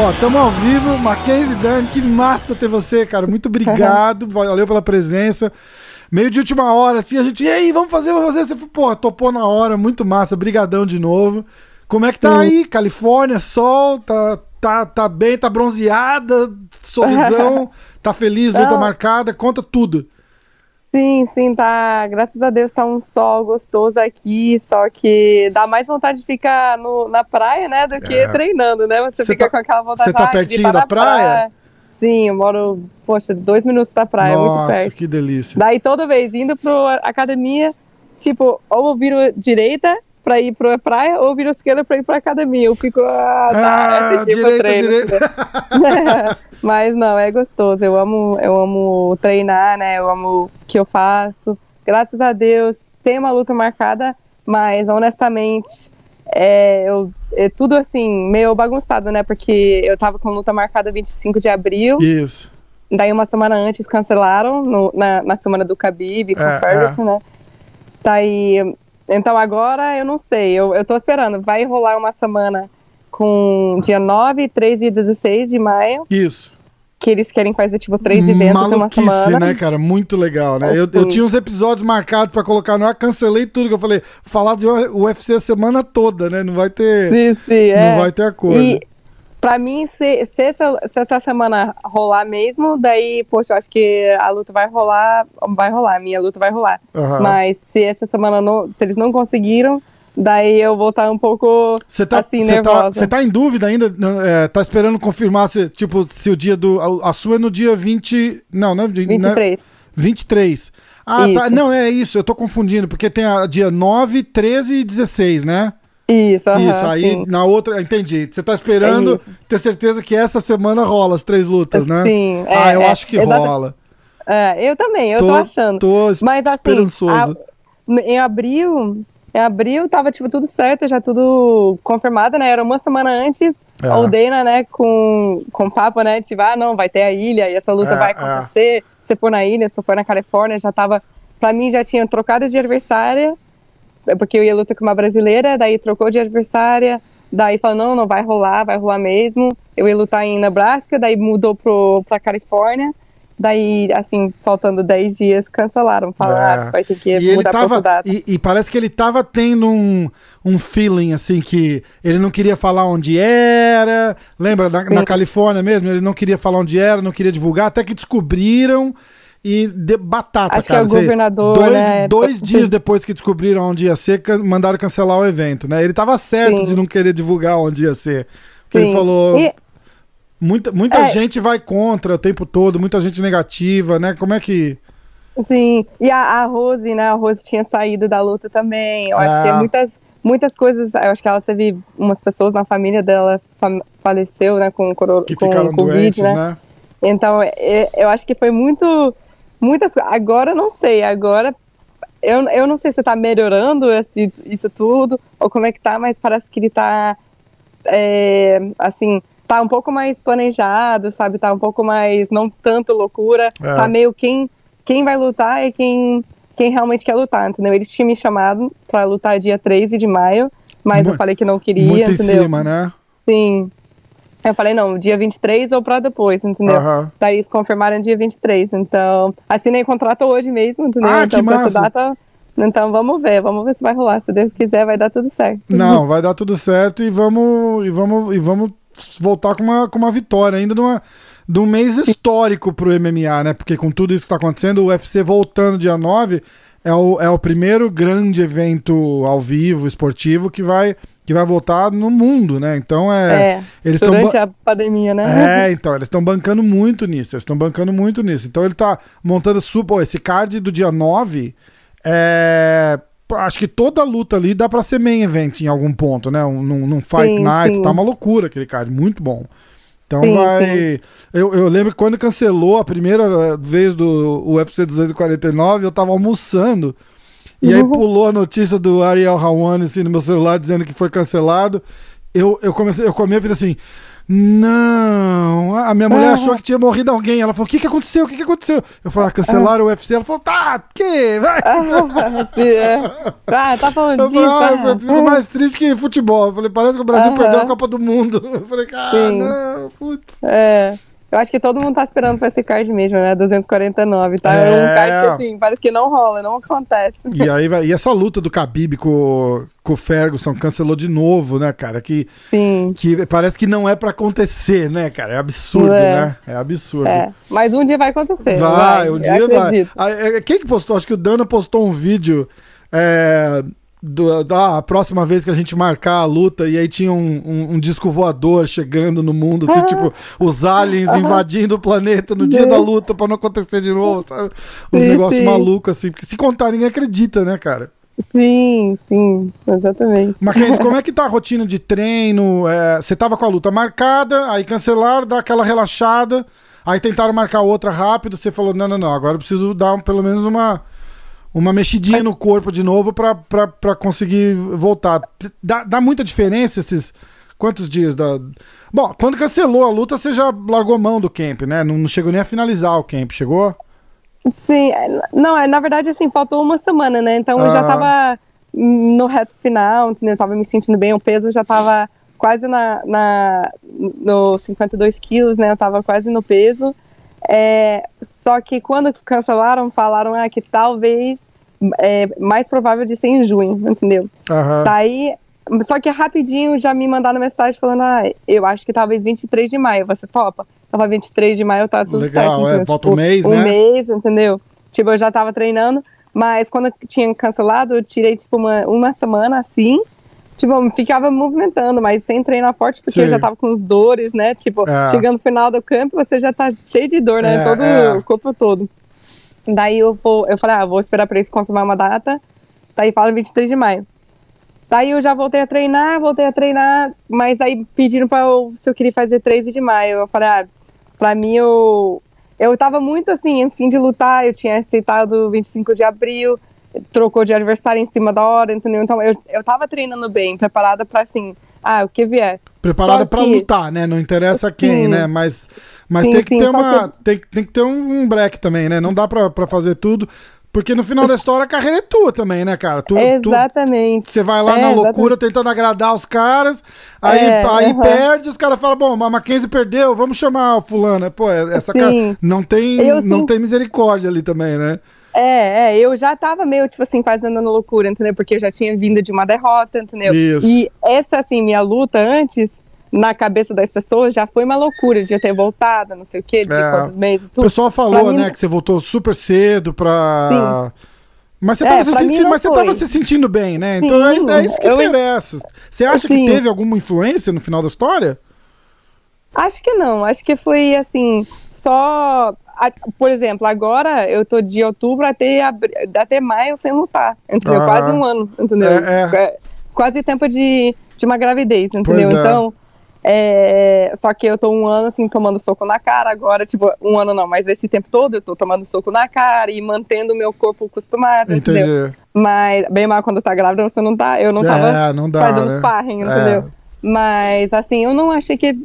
Ó, tamo ao vivo, Mackenzie Dern, que massa ter você, cara. Muito obrigado, valeu pela presença. Meio de última hora, assim, a gente, e aí, vamos fazer, vamos fazer. Você, pô, topou na hora, muito massa, brigadão de novo. Como é que tá aí? Califórnia, sol, tá, tá, tá bem, tá bronzeada, sorrisão, tá feliz, luta Não. marcada, conta tudo. Sim, sim, tá. Graças a Deus tá um sol gostoso aqui, só que dá mais vontade de ficar no, na praia, né, do que É. treinando, né? Você, fica tá- com aquela vontade você tá "Ai, queria pertinho da na praia? Sim, eu moro, poxa, dois minutos da praia, muito Nossa, perto. que delícia. Daí toda vez indo pra academia, tipo, ou viro direita pra ir pra praia, ou viro esquerda pra ir pra academia. Eu fico, ah, tá, Ah, é direita, treino, direita. Mas não, é gostoso. Eu amo, eu amo treinar, né? Eu amo o que eu faço. Graças a Deus, tem uma luta marcada, mas honestamente, é, eu, é tudo assim, meio bagunçado, né? Porque eu tava com luta marcada 25 de abril, Isso. daí uma semana antes cancelaram, no- na, na semana do Khabib com É, Ferguson, né? Daí, então agora eu não sei, eu, eu tô esperando. Vai rolar uma semana com dia 9, 13 e 16 de maio Isso. que eles querem fazer, tipo, três eventos em uma Maluquice, semana. né, cara? Muito legal, né? Eu, eu tinha uns episódios marcados pra colocar no ar, cancelei tudo que eu falei. Falar de UFC a semana toda, né? Não vai ter, Sim, sim, é. não vai ter acordo. E pra mim, se, se, essa, se essa semana rolar mesmo, daí, poxa, eu acho que a luta vai rolar, vai rolar, a minha luta vai rolar. Aham. Mas se essa semana não, se eles não conseguiram, daí eu vou estar um pouco tá, assim, você tá, nervosa. você tá em dúvida ainda? É, tá esperando confirmar se, tipo, se o dia do. A, a sua é no dia 20. Não, não é de- não é- 23. 23. Ah, tá. Isso. Não, é isso, eu tô confundindo, porque tem a dia 9, 13 e 16, né? Isso, aham, isso, aí sim. na outra. Entendi. Você tá esperando É ter certeza que essa semana rola as três lutas, né? Sim, é, ah, eu é, acho que exata- rola. É, eu também, eu tô, Tô- achando. tô Mas assim, esperançoso. a- em abril, em abril tava tipo tudo certo, já tudo confirmado, né? Era uma semana antes, É. o Dana, né, com com papo, né, tipo, ah, não, vai ter a ilha e essa luta É, vai é. acontecer. Se for na ilha, se for na Califórnia, já tava Pra mim já tinha trocado de adversária, é porque eu ia lutar com uma brasileira, daí trocou de adversária, daí falou, não, não vai rolar, vai rolar mesmo. Eu ia lutar em Nebraska, daí mudou pro, pra Califórnia, daí, assim, faltando 10 dias, cancelaram, falaram É. vai ter que E mudar tava. data. E, e parece que ele tava tendo um, um feeling, assim, que ele não queria falar onde era. Lembra, na, na. Califórnia mesmo, ele não queria falar onde era, não queria divulgar, até que descobriram. E de batata, Acho que cara. é o governador, dois, né? dois dias depois que descobriram onde ia ser, mandaram cancelar o evento, né? Ele tava certo Sim. de não querer divulgar onde ia ser. Porque ele Sim. falou. E- Muita, muita É. gente vai contra o tempo todo, muita gente negativa, né? Como é que. Sim, e a, a Rose, né? A Rose tinha saído da luta também. Eu acho que Ah. muitas, muitas coisas. Eu acho que ela teve umas pessoas na família dela fam- faleceu, né? Com, coro- Que com Covid, doentes, né? né? Então, é- eu acho que foi muito. Muitas coisas. Agora, eu não sei. Agora, eu, eu não sei se tá melhorando esse, isso tudo, ou como é que tá, mas parece que ele tá. é, assim, tá um pouco mais planejado, sabe? Tá um pouco mais. Não tanto loucura. É. Tá meio quem, quem vai lutar e quem, quem realmente quer lutar, entendeu? Eles tinham me chamado pra lutar dia 13 de maio, mas Mu- eu falei que não queria, Muito em entendeu? cima, né? Sim. Eu falei, não, dia 23 ou pra depois, entendeu? Aham. Daí eles confirmaram dia 23, então assinei o contrato hoje mesmo, entendeu? Ah, então que essa massa. data, então vamos ver, vamos ver se vai rolar, se Deus quiser vai dar tudo certo. Não, vai dar tudo certo e vamos e vamos e vamos voltar com uma, com uma vitória ainda numa de um mês histórico pro MMA, né? Porque com tudo isso que tá acontecendo, o UFC voltando dia 9 é o, é o primeiro grande evento ao vivo esportivo que vai que vai voltar no mundo, né? Então é, É, eles durante a pandemia, né? É, então, eles estão bancando muito nisso. Eles estão bancando muito nisso. Então ele tá montando super. Esse card do dia 9 é. Acho que toda luta ali dá pra ser main event em algum ponto, né? Um, num, num Fight Sim, Night, sim. tá uma loucura aquele card, muito bom. Então Sim, vai. Eu, eu lembro que quando cancelou a primeira vez do UFC 249, eu tava almoçando. E aí Uhum. pulou a notícia do Ariel Hawani assim, no meu celular dizendo que foi cancelado. Eu, eu comecei, eu comi a vida assim. Não, a minha mulher achou que tinha morrido alguém. Ela falou: o que, que aconteceu? O que, que aconteceu? Eu falei: ah, cancelaram o UFC. Ela falou: tá, que? Vai. Sim, é. Ah, tá falando Eu disso. falei, ah, ah. eu fico mais triste que futebol. Eu falei, parece que o Brasil perdeu a Copa do Mundo. Eu falei, cara, Sim. não, putz. É. Eu acho que todo mundo tá esperando pra esse card mesmo, né? 249, tá? É, É. um card que, assim, parece que não rola, não acontece. E aí vai, e essa luta do Khabib com, com o Ferguson cancelou de novo, né, cara? Que, Sim. que parece que não é pra acontecer, né, cara? É absurdo, É. né? É absurdo. É. Mas um dia vai acontecer. Vai, um eu dia vai. Ah, é, Quem que postou? Acho que o Dana postou um vídeo é, do- da próxima vez que a gente marcar a luta, e aí tinha um, um- um disco voador chegando no mundo, assim, Ah. tipo, os aliens invadindo o planeta no dia da luta pra não acontecer de novo, sabe? Os Sim, negócios sim. malucos, assim, porque se contar, ninguém acredita, né, cara? Sim, sim, exatamente. Mackenzie, como é que tá a rotina de treino? É, você tava com a luta marcada, aí cancelaram, dá aquela relaxada, aí tentaram marcar outra rápido, você falou, não, não, não, agora eu preciso dar um- pelo menos uma, uma mexidinha no corpo de novo pra conseguir voltar. Dá, dá muita diferença esses... Quantos dias da... Bom, quando cancelou a luta, você já largou mão do camp, né? Não, não chegou nem a finalizar o camp, chegou? Sim, é, não, é, na verdade, assim, faltou uma semana, né? Então eu já Ah. tava no reto final, entendeu? Eu tava me sentindo bem, o peso já tava quase na, na, no 52 quilos, né? Eu tava quase no peso. É, só que quando cancelaram, falaram ah, que talvez é mais provável de ser em junho, entendeu? Aham. Daí, só que rapidinho já me mandaram mensagem falando, ah, eu acho que talvez 23 de maio, você topa? Tava 23 de maio, tá tudo Legal, certo. é, entendeu? falta um mês, um né? mês, entendeu? Tipo, eu já tava treinando, mas quando tinha cancelado, eu tirei, tipo, uma, uma semana assim, tipo, ficava movimentando, mas sem treinar forte, porque Sim. eu já tava com os dores, né? Tipo, É. chegando no final do campo, você já tá cheio de dor, né? É, Todo é. o corpo todo. Daí eu vou, eu falei, ah, vou esperar pra eles confirmar uma data. Daí fala 23 de maio. Daí eu já voltei a treinar, voltei a treinar, mas aí pediram pra eu, se eu queria fazer 13 de maio. Eu falei, ah, pra mim eu. Eu tava muito assim, em fim de lutar, eu tinha aceitado 25 de abril, trocou de aniversário em cima da hora, entendeu? Então eu, eu tava treinando bem, preparada pra assim, ah, o que vier. Preparada pra que- lutar, né? Não interessa quem, Sim. né? Mas, mas Sim, tem que sim, ter uma. Tem, tem que ter um, break também, né? Não dá pra, pra fazer tudo. Porque no final da história a carreira é tua também, né, cara? Tu, Exatamente. você vai lá É, na exatamente. loucura tentando agradar os caras, aí, É, aí aham. perde, os caras falam, bom, a Mackenzie perdeu, vamos chamar o fulano. Pô, essa Sim. cara não tem, Eu não sim. tem misericórdia ali também, né? É, é, eu já tava meio, tipo assim, fazendo loucura, entendeu? Porque eu já tinha vindo de uma derrota, entendeu? Isso. E essa, assim, minha luta antes, na cabeça das pessoas, já foi uma loucura de eu ter voltado, não sei o quê, de É. quantos meses, O tudo. pessoal Pra falou, mim- né, que você voltou super cedo pra. Mas você, É, tava se tava se sentindo bem, né? Então é, Sim, é isso que eu- interessa. Você acha que Sim. teve alguma influência no final da história? Acho que não, acho que foi, assim, só... Por exemplo, agora eu tô de outubro até, abri- até maio sem lutar, entendeu? Ah. Quase um ano, entendeu? É, é. Quase tempo de, de uma gravidez, entendeu? É. Então, é, só que eu tô um ano, assim, tomando soco na cara agora, tipo, um ano não, mas esse tempo todo eu tô tomando soco na cara e mantendo o meu corpo acostumado, entendeu? Entendi. Mas, bem mal quando tá grávida, você não tá, eu não tava É, não dá, fazendo né? sparring, É. Mas, assim, eu não achei que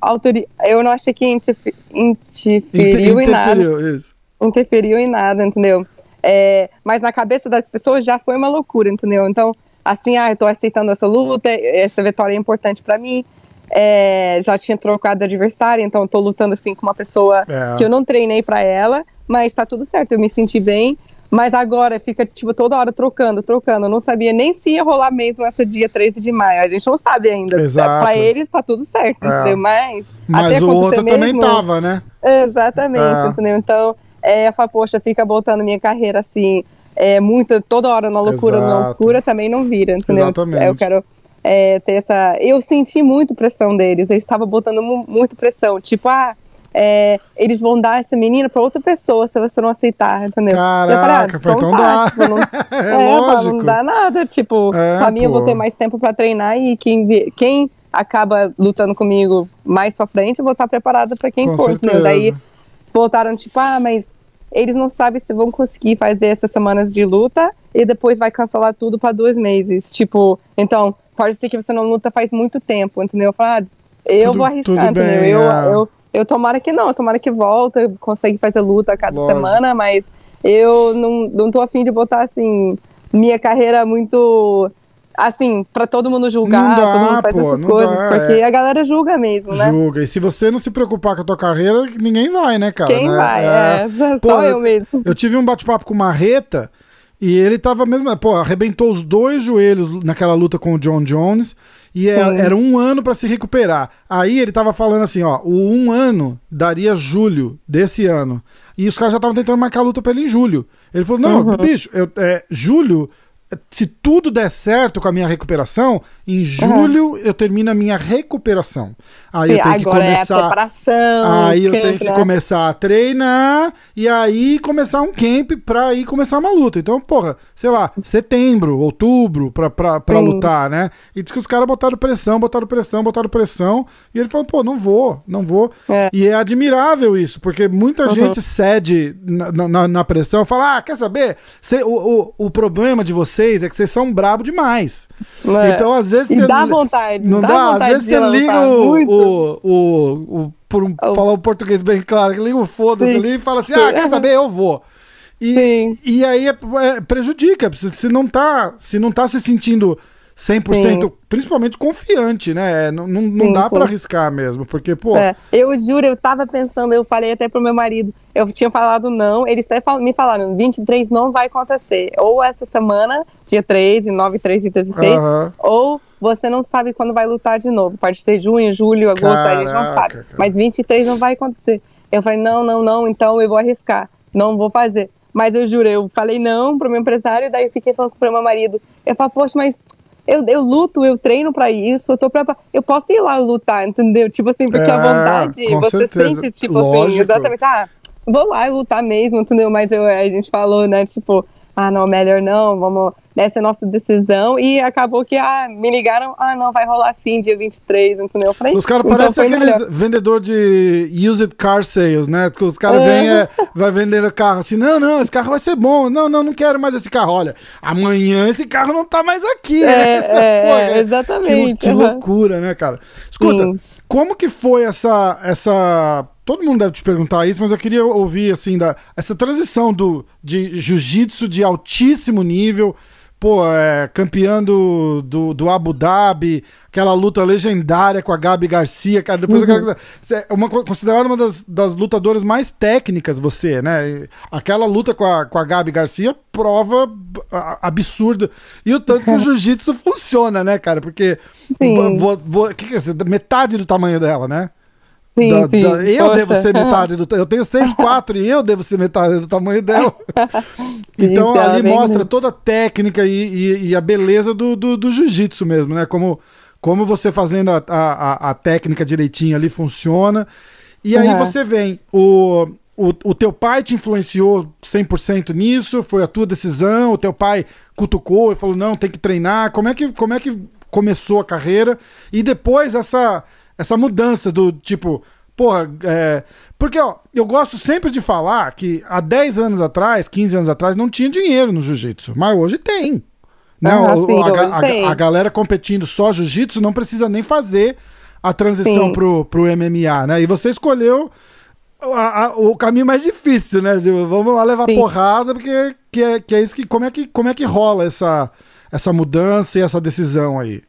autori... eu não achei que interfe- interferiu Inter- em nada interferiu, isso. interferiu em nada, entendeu? É, mas na cabeça das pessoas já foi uma loucura, entendeu? Então, assim, ah, eu tô aceitando essa luta, essa vitória é importante pra mim. É, já tinha trocado adversário, então eu tô lutando assim com uma pessoa É. que eu não treinei pra ela, mas tá tudo certo, eu me senti bem. Mas agora fica, tipo, toda hora trocando, trocando. Eu não sabia nem se ia rolar mesmo essa dia 13 de maio. A gente não sabe ainda. Exato. Pra eles tá tudo certo, É. entendeu? Mas, Mas até o outro também mesmo, tava, né? Exatamente, É. entendeu? Então, é, eu falo, poxa, fica botando minha carreira assim, é, muito, toda hora na loucura, na Exato. loucura, também não vira, entendeu? Exatamente. Eu quero é, ter essa. Eu senti muito pressão deles, eles estavam botando mu muito pressão, tipo, ah. É, eles vão dar essa menina pra outra pessoa se você não aceitar, entendeu? Caraca, eu falei, ah, foi, então tá, dá. tipo, não, É é, lógico. não dá nada, tipo, É, pra mim eu vou pô. ter mais tempo pra treinar e quem, quem acaba lutando comigo mais pra frente, eu vou estar preparada pra quem Com for, certeza. entendeu? Daí voltaram tipo, ah, mas eles não sabem se vão conseguir fazer essas semanas de luta e depois vai cancelar tudo pra dois meses. Tipo, então, pode ser que você não luta faz muito tempo, entendeu? Eu falo, ah, eu Tudo- vou arriscar, tudo entendeu? bem, eu, é. eu, eu tomara que não, tomara que volta, consegue fazer luta a cada Lógico. semana, mas eu não, não tô afim de botar, assim, minha carreira muito, assim, pra todo mundo julgar, dá, todo mundo faz pô, essas coisas, dá, porque é. a galera julga mesmo, né? Julga. E se você não se preocupar com a tua carreira, ninguém vai, né, cara? Quem né? vai? É, só Pô, eu mesmo. Eu tive um bate-papo com o Marreta e ele tava mesmo. Pô, arrebentou os dois joelhos naquela luta com o John Jones. E é- Sim. era um ano pra se recuperar. Aí ele tava falando assim: ó, o um ano daria julho desse ano. E os caras já estavam tentando marcar a luta pra ele em julho. Ele falou: não, Uhum. bicho, eu, é, julho. Se tudo der certo com a minha recuperação, em julho eu termino a minha recuperação. Aí eu E tenho que agora é a começar. preparação. Aí eu tenho que né? começar a treinar e aí começar um camp pra aí começar uma luta. Então, porra, sei lá, setembro, outubro pra, pra, pra Sim. lutar, né? E diz que os caras botaram pressão, botaram pressão, botaram pressão. E ele falou, pô, não vou, não vou. É. E é admirável isso, porque muita Uhum. gente cede na, na, na pressão, fala, ah, quer saber? Cê- o, o, o problema de vocês é que vocês são brabo demais. É. Então, às vezes, E você dá vontade. não dá, dá, às vontade vezes você liga o, o, o, o- por um, falar o português bem claro, liga o foda-se ali e fala assim, Sim. ah, quer saber, eu vou. E, Sim. e aí é- é, prejudica, se, se não tá, se não tá se sentindo 100%, Sim. principalmente confiante, né? Não, não, não Sim, dá pra arriscar mesmo, porque, pô, É, eu juro, eu tava pensando, eu falei até pro meu marido, eu tinha falado não, eles até fal- me falaram, 23 não vai acontecer, ou essa semana, dia 13, 9, 13 e 16, aham. ou você não sabe quando vai lutar de novo, pode ser junho, julho, agosto, a gente não Caraca, sabe, cara. mas 23 não vai acontecer. Eu falei, não, não, não, então eu vou arriscar, não vou fazer. Mas eu juro, eu falei não pro meu empresário, daí eu fiquei falando pro meu marido, eu falei, poxa, mas eu, eu luto, eu treino pra isso, eu tô preparado. Eu posso ir lá lutar, entendeu? Tipo assim, porque É, a vontade, com você certeza. sente, tipo assim, Lógico. exatamente, ah, vou lá e lutar mesmo, entendeu? Mas eu, a gente falou, né, tipo, ah, não, melhor não, vamos, essa é a nossa decisão. E acabou que, ah, me ligaram, ah, não, vai rolar sim, dia 23, entendeu? Eu falei, Os caras então parecem aqueles melhor. vendedor de used car sales, né? Que os caras vêm, é, vai vendendo carro assim, não, não, esse carro vai ser bom, não, não, não quero mais esse carro. Olha, amanhã esse carro não tá mais aqui. É, Essa é, porra, é, Que, exatamente. que aham. loucura, né, cara? Escuta, Sim. Como que foi essa, essa... Todo mundo deve te perguntar isso, mas eu queria ouvir, assim, da, essa transição do, de jiu-jitsu de altíssimo nível pô, é, campeã do, do, do Abu Dhabi, aquela luta legendária com a Gabi Garcia, cara. Depois quero. Você é uma, considerada uma das, das lutadoras mais técnicas, você, né? Aquela luta com a, com a Gabi Garcia prova absurda. E o tanto que o jiu-jitsu funciona, né, cara? Porque vo- vo- vo- que que é metade do tamanho dela, né? Sim, Da- sim. da- eu Poxa. devo ser metade do. Eu tenho 6'4 e eu devo ser metade do tamanho dela. então ela ali mostra muito. toda a técnica e, e- e a beleza do, do, do jiu-jitsu mesmo, né? Como, como você fazendo a, a, a- a técnica direitinho ali funciona. E aí Uhum. você vem, o, o, o teu pai te influenciou 100% nisso? Foi a tua decisão? O teu pai cutucou e falou, não, tem que treinar. Como é que, como é que começou a carreira? E depois essa, essa mudança do tipo... Porra, é... porque ó, eu gosto sempre de falar que há 10 anos atrás, 15 anos atrás, não tinha dinheiro no jiu-jitsu, mas hoje tem. Não, Ah, o- sim, a, a- a galera competindo só jiu-jitsu não precisa nem fazer a transição Sim. pro, pro MMA, né? E você escolheu a- a- o caminho mais difícil, né? De, vamos lá levar Sim. porrada, porque que é, que é isso que como é que como é que rola essa essa mudança e essa decisão aí?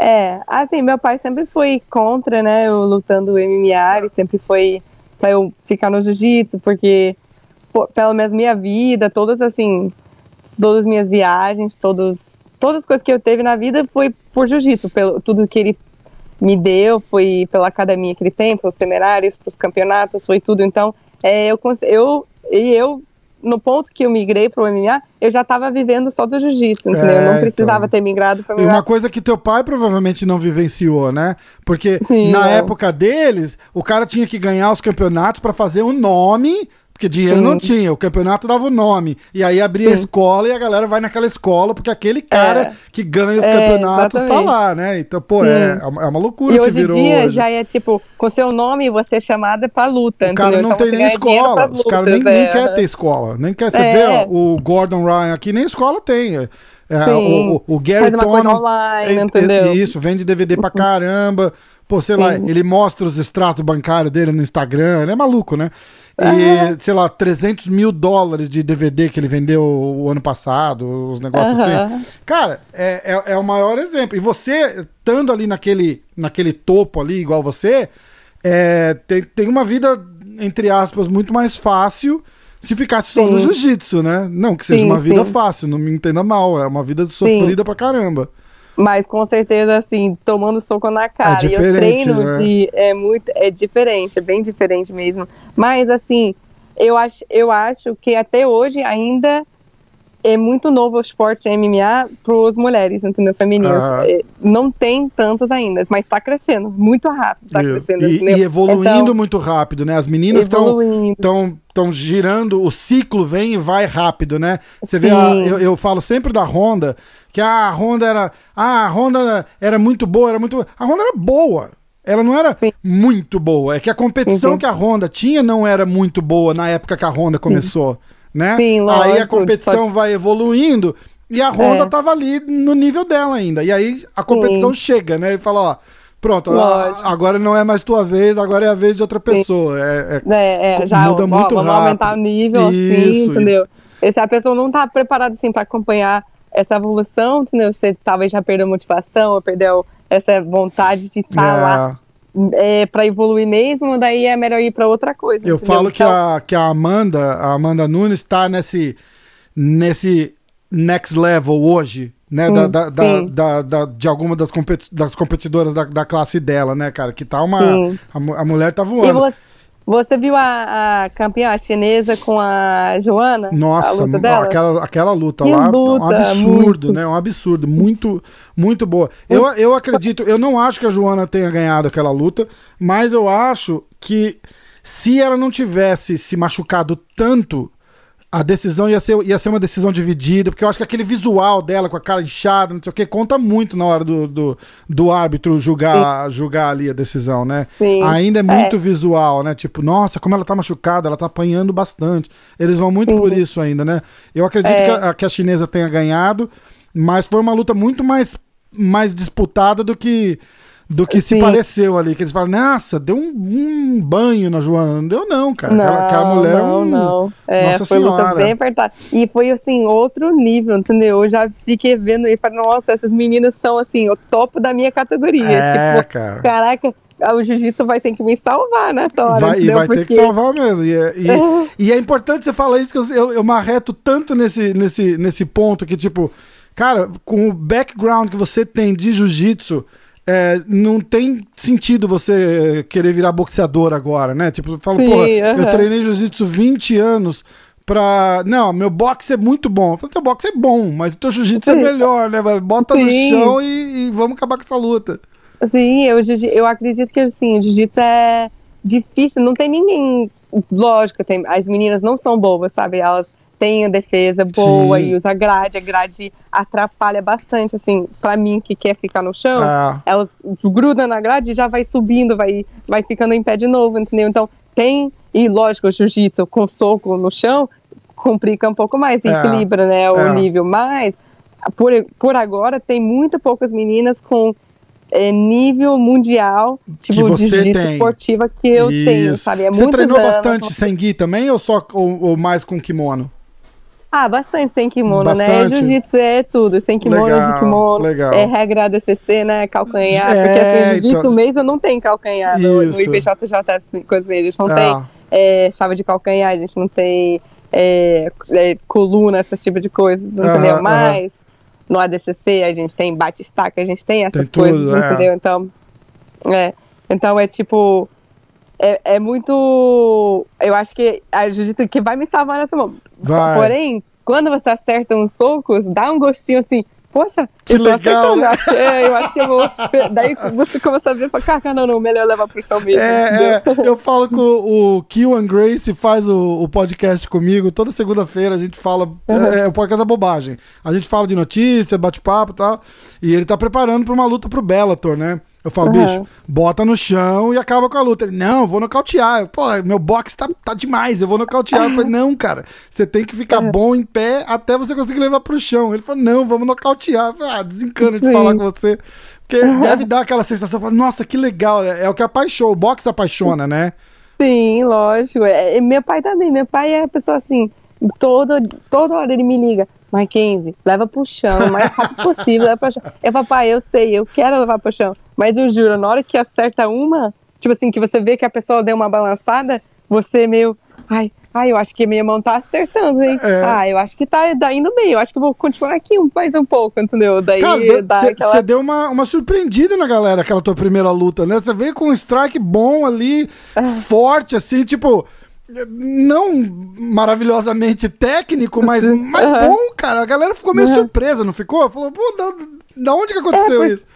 É, assim, meu pai sempre foi contra, né, eu lutando MMA, ele sempre foi pra eu ficar no jiu-jitsu, porque, pô, pelo menos minha vida, todas, assim, todas as minhas viagens, todos, todas as coisas que eu teve na vida foi por jiu-jitsu, pelo tudo que ele me deu, foi pela academia que ele tem, pelos seminários, pros campeonatos, foi tudo, então, é, eu, eu, e eu, no ponto que eu migrei pro MMA, eu já tava vivendo só do jiu-jitsu, entendeu? É, Eu não precisava então. ter migrado pra E MMA. uma coisa que teu pai provavelmente não vivenciou, né? Porque Sim, na não. época deles, o cara tinha que ganhar os campeonatos pra fazer um nome, porque dinheiro Sim. não tinha, o campeonato dava o nome. E aí abria a Sim. escola e a galera vai naquela escola, porque aquele cara É. que ganha os É, campeonatos tá exatamente. lá, né? Então, pô, é, é uma é uma loucura E que hoje virou dia hoje. já é tipo, com seu nome você é chamada pra luta. O cara entendeu? não Então tem nem escola. pras Os caras nem, lutas, nem é. quer ter escola. Nem quer. Você É. vê, ó, o Gordon Ryan aqui, nem escola tem. É, é, o, o, o Gary Faz uma Tonon- online, é- é- entendeu? Isso, vende DVD pra caramba. Pô, sei lá, ele mostra os extratos bancários dele no Instagram, ele é maluco, né? E, sei lá, 300 mil dólares de DVD que ele vendeu o ano passado, os negócios assim. Cara, é, é, é, o maior exemplo. E você, estando ali naquele, naquele topo ali, igual você, é, tem, tem uma vida, entre aspas, muito mais fácil se ficasse só sim. no jiu-jitsu, né? Não que seja sim, uma vida sim. fácil, não me entenda mal, é uma vida sofrida pra caramba. Mas com certeza, assim, tomando soco na cara. É e o treino né? de, é muito. É diferente, é bem diferente mesmo. Mas assim, eu acho, eu acho que até hoje ainda é muito novo o esporte MMA para as mulheres, entendeu? Femininos. Ah. Não tem tantos ainda, mas está crescendo muito rápido. Está crescendo. E, e evoluindo então, muito rápido, né? As meninas estão estão girando, o ciclo vem e vai rápido, né? Você vê, a, eu, eu, falo sempre da Honda, que a Honda era. Ah, a Honda era muito boa, era muito. A Honda era boa. Ela não era Sim. muito boa. É que a competição Sim. que a Honda tinha não era muito boa na época que a Honda começou. Sim né? Sim, lógico, aí a competição vai evoluindo e a Honda é. tava ali no nível dela ainda. E aí a competição Sim. chega, né? E fala, ó, pronto, agora não é mais tua vez, agora é a vez de outra pessoa. É, é, é, é já muda ó, muito vamos rápido. aumentar o nível, assim, Isso. assim, entendeu? E se a pessoa não tá preparada assim para acompanhar essa evolução, entendeu? Você talvez já perdeu a motivação, ou perdeu essa vontade de estar tá é. lá é, para evoluir mesmo, daí é melhor ir para outra coisa. Eu entendeu? falo que, então... a, que a Amanda, a Amanda Nunes está nesse, nesse next level hoje, né? Hum, da, da, da, da, de alguma das, competi das competidoras da, da classe dela, né, cara? Que tá uma. A, a, mulher tá voando. E você, você viu a, a campeã chinesa com a Joana? Nossa, a aquela, aquela luta que lá luta, um absurdo, muito. né? Um absurdo, muito, muito boa. Eu, eu acredito, eu não acho que a Joana tenha ganhado aquela luta, mas eu acho que se ela não tivesse se machucado tanto, a decisão ia ser, ia ser uma decisão dividida, porque eu acho que aquele visual dela com a cara inchada, não sei o que, conta muito na hora do, do, do árbitro julgar, julgar ali a decisão, né? Sim. Ainda é muito é. visual, né? Tipo, nossa, como ela tá machucada, ela tá apanhando bastante. Eles vão muito Sim. por isso ainda, né? Eu acredito é. que, a, que a chinesa tenha ganhado, mas foi uma luta muito mais, mais disputada do que do que Sim. se pareceu ali. Que eles falam, nossa, deu um, um, banho na Joana. Não deu, não, cara. Não, aquela, aquela mulher é não, um... não. É, nossa foi senhora. bem apertada. E foi, assim, outro nível, entendeu? Eu já fiquei vendo e falei, nossa, essas meninas são, assim, o topo da minha categoria. É, tipo, cara. caraca, o jiu-jitsu vai ter que me salvar nessa hora. Vai, e vai Porque... ter que salvar mesmo. E é, e, e é importante você falar isso, que eu, eu, eu marreto tanto nesse, nesse, nesse ponto que, tipo, cara, com o background que você tem de jiu-jitsu, é, não tem sentido você querer virar boxeador agora, né? Tipo, eu falo, pô, eu treinei jiu-jitsu 20 anos pra. Não, meu boxe é muito bom. Eu falo, teu boxe é bom, mas o teu jiu-jitsu é melhor, né? Bota Sim. no chão e, e, vamos acabar com essa luta. Sim, eu, eu acredito que assim, o jiu-jitsu é difícil, não tem ninguém. Lógico, tem, as meninas não são bobas, sabe? Elas tem a defesa boa Sim. e usa grade, a grade atrapalha bastante, assim, para mim que quer ficar no chão, é. elas grudam na grade e já vai subindo, vai, vai ficando em pé de novo, entendeu? Então tem, e lógico, o jiu-jitsu com soco no chão complica um pouco mais, é. equilibra, né, o é. nível, mas por, por agora tem muito poucas meninas com é, nível mundial, tipo, de jiu-jitsu esportiva que eu Isso. tenho, sabe? É Você treinou anos, bastante sem gui também ou só ou, ou mais com kimono? Ah, bastante sem kimono, né? bastante. né? Jiu-jitsu é tudo, sem kimono, legal, de kimono. Legal. É regra DCC, né? Calcanhar. É, porque assim, jiu-jitsu então... mesmo não tem calcanhar. No, no IBJJ, assim, coisa assim, a gente não ah. tem é, chave de calcanhar, a gente não tem é, é, coluna, esse tipo de coisa, entendeu? Uh -huh, Mas no ADCC a gente tem bate-estaca, a gente tem essas tem coisas, tudo, é. entendeu? Então, é. Então é tipo é, é muito. Eu acho que a jiu-jitsu que vai me salvar nessa mão. Porém, quando você acerta uns socos, dá um gostinho assim. Poxa, que eu legal, né? é, eu acho que eu vou. Daí você começa a ver e fala, cara, não, não, melhor levar pro chão mesmo. É, é, eu falo com o Kiwan Grace faz o, o podcast comigo. Toda segunda-feira a gente fala. Uhum. É, é, o podcast da bobagem. A gente fala de notícia, bate-papo e tal. E ele tá preparando pra uma luta pro Bellator, né? Eu falo, uhum. bicho, bota no chão e acaba com a luta. Ele, não, eu vou nocautear. Pô, meu boxe tá, tá demais, eu vou nocautear. Eu falei, não, cara, você tem que ficar uhum. bom em pé até você conseguir levar pro chão. Ele falou, não, vamos nocautear. Eu falei, ah, desencana de falar com você. Porque deve dar aquela sensação, fala, nossa, que legal. É, é o que apaixona, o boxe apaixona, né? Sim, lógico. É, meu pai também. Meu pai é a pessoa assim, toda, toda hora ele me liga. Mackenzie, leva pro chão, o mais rápido possível, leva pro chão. Eu, papai, eu sei, eu quero levar pro chão. Mas eu juro, na hora que acerta uma, tipo assim, que você vê que a pessoa deu uma balançada, você meio, ai, ai, eu acho que minha mão tá acertando, hein? É. Ah, eu acho que tá, tá indo bem, eu acho que vou continuar aqui mais um pouco, entendeu? Daí Você aquela... deu uma, uma surpreendida na galera, aquela tua primeira luta, né? Você veio com um strike bom ali, ah. forte, assim, tipo não maravilhosamente técnico, mas, mas uhum. bom, cara. A galera ficou meio uhum. surpresa, não ficou? Falou, pô, da, da onde que aconteceu é, isso?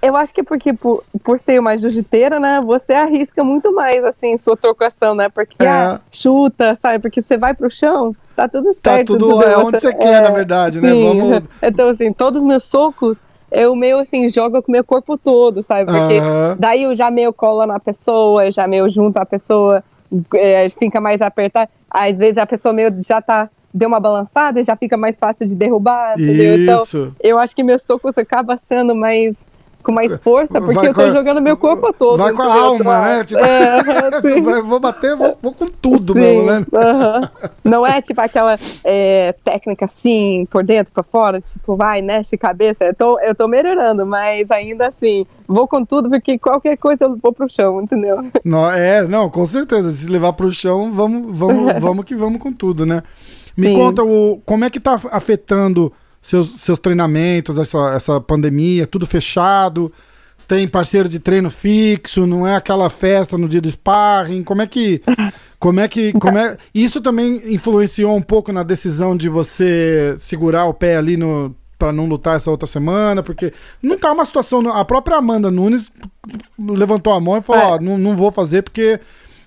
Eu acho que porque por, por ser uma jiu-jiteira, né, você arrisca muito mais, assim, sua trocação, né? Porque, é. ah, chuta, sabe? Porque você vai pro chão, tá tudo tá certo. Tá tudo é onde você quer, na verdade, né? sim. né? Vamos... Então, assim, todos os meus socos, eu meio, assim, jogo com o meu corpo todo, sabe? Porque uhum. daí eu já meio colo na pessoa, já meio junto a pessoa é, fica mais apertado. Às vezes a pessoa meio já tá deu uma balançada e já fica mais fácil de derrubar, entendeu? Então, eu acho que meu soco acaba sendo mais com mais força, porque vai eu tô a, jogando meu corpo todo. Vai com a alma, né? Tipo, é, vou bater, vou, vou, com tudo sim, mesmo, né? Uh -huh. Não é tipo aquela é, técnica assim, por dentro, por fora, tipo, vai, mexe cabeça. Eu tô, eu tô melhorando, mas ainda assim, vou com tudo, porque qualquer coisa eu vou pro chão, entendeu? Não, é, não, com certeza. Se levar pro chão, vamos, vamos, vamos que vamos com tudo, né? Me sim. conta o, como é que tá afetando seus, seus treinamentos, essa, essa pandemia, tudo fechado? Tem parceiro de treino fixo, não é aquela festa no dia do sparring? Como é que. Como é que. Como é... Isso também influenciou um pouco na decisão de você segurar o pé ali no, para não lutar essa outra semana, porque não tá uma situação. A própria Amanda Nunes levantou a mão e falou: é. Ó, não, não vou fazer porque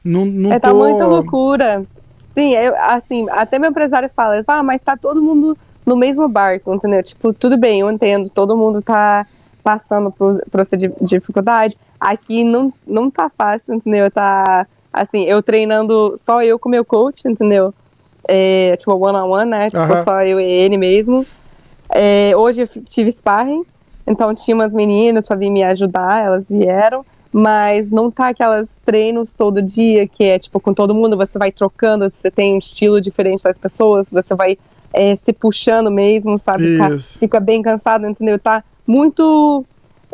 não, não é, tá tô... Tá muita loucura. Sim, eu, assim, até meu empresário fala: ele fala, ah, mas tá todo mundo no mesmo barco, entendeu? Tipo, tudo bem, eu entendo, todo mundo tá passando por, por essa dificuldade. Aqui não, não tá fácil, entendeu? Tá, assim, eu treinando só eu com meu coach, entendeu? É, tipo, one on one, né? Tipo, só eu e ele mesmo. É, hoje eu tive sparring, então tinha umas meninas para vir me ajudar, elas vieram, mas não tá aquelas treinos todo dia que é tipo com todo mundo, você vai trocando, você tem um estilo diferente das pessoas, você vai é, se puxando mesmo, sabe? Tá, fica bem cansado, entendeu? Tá muito,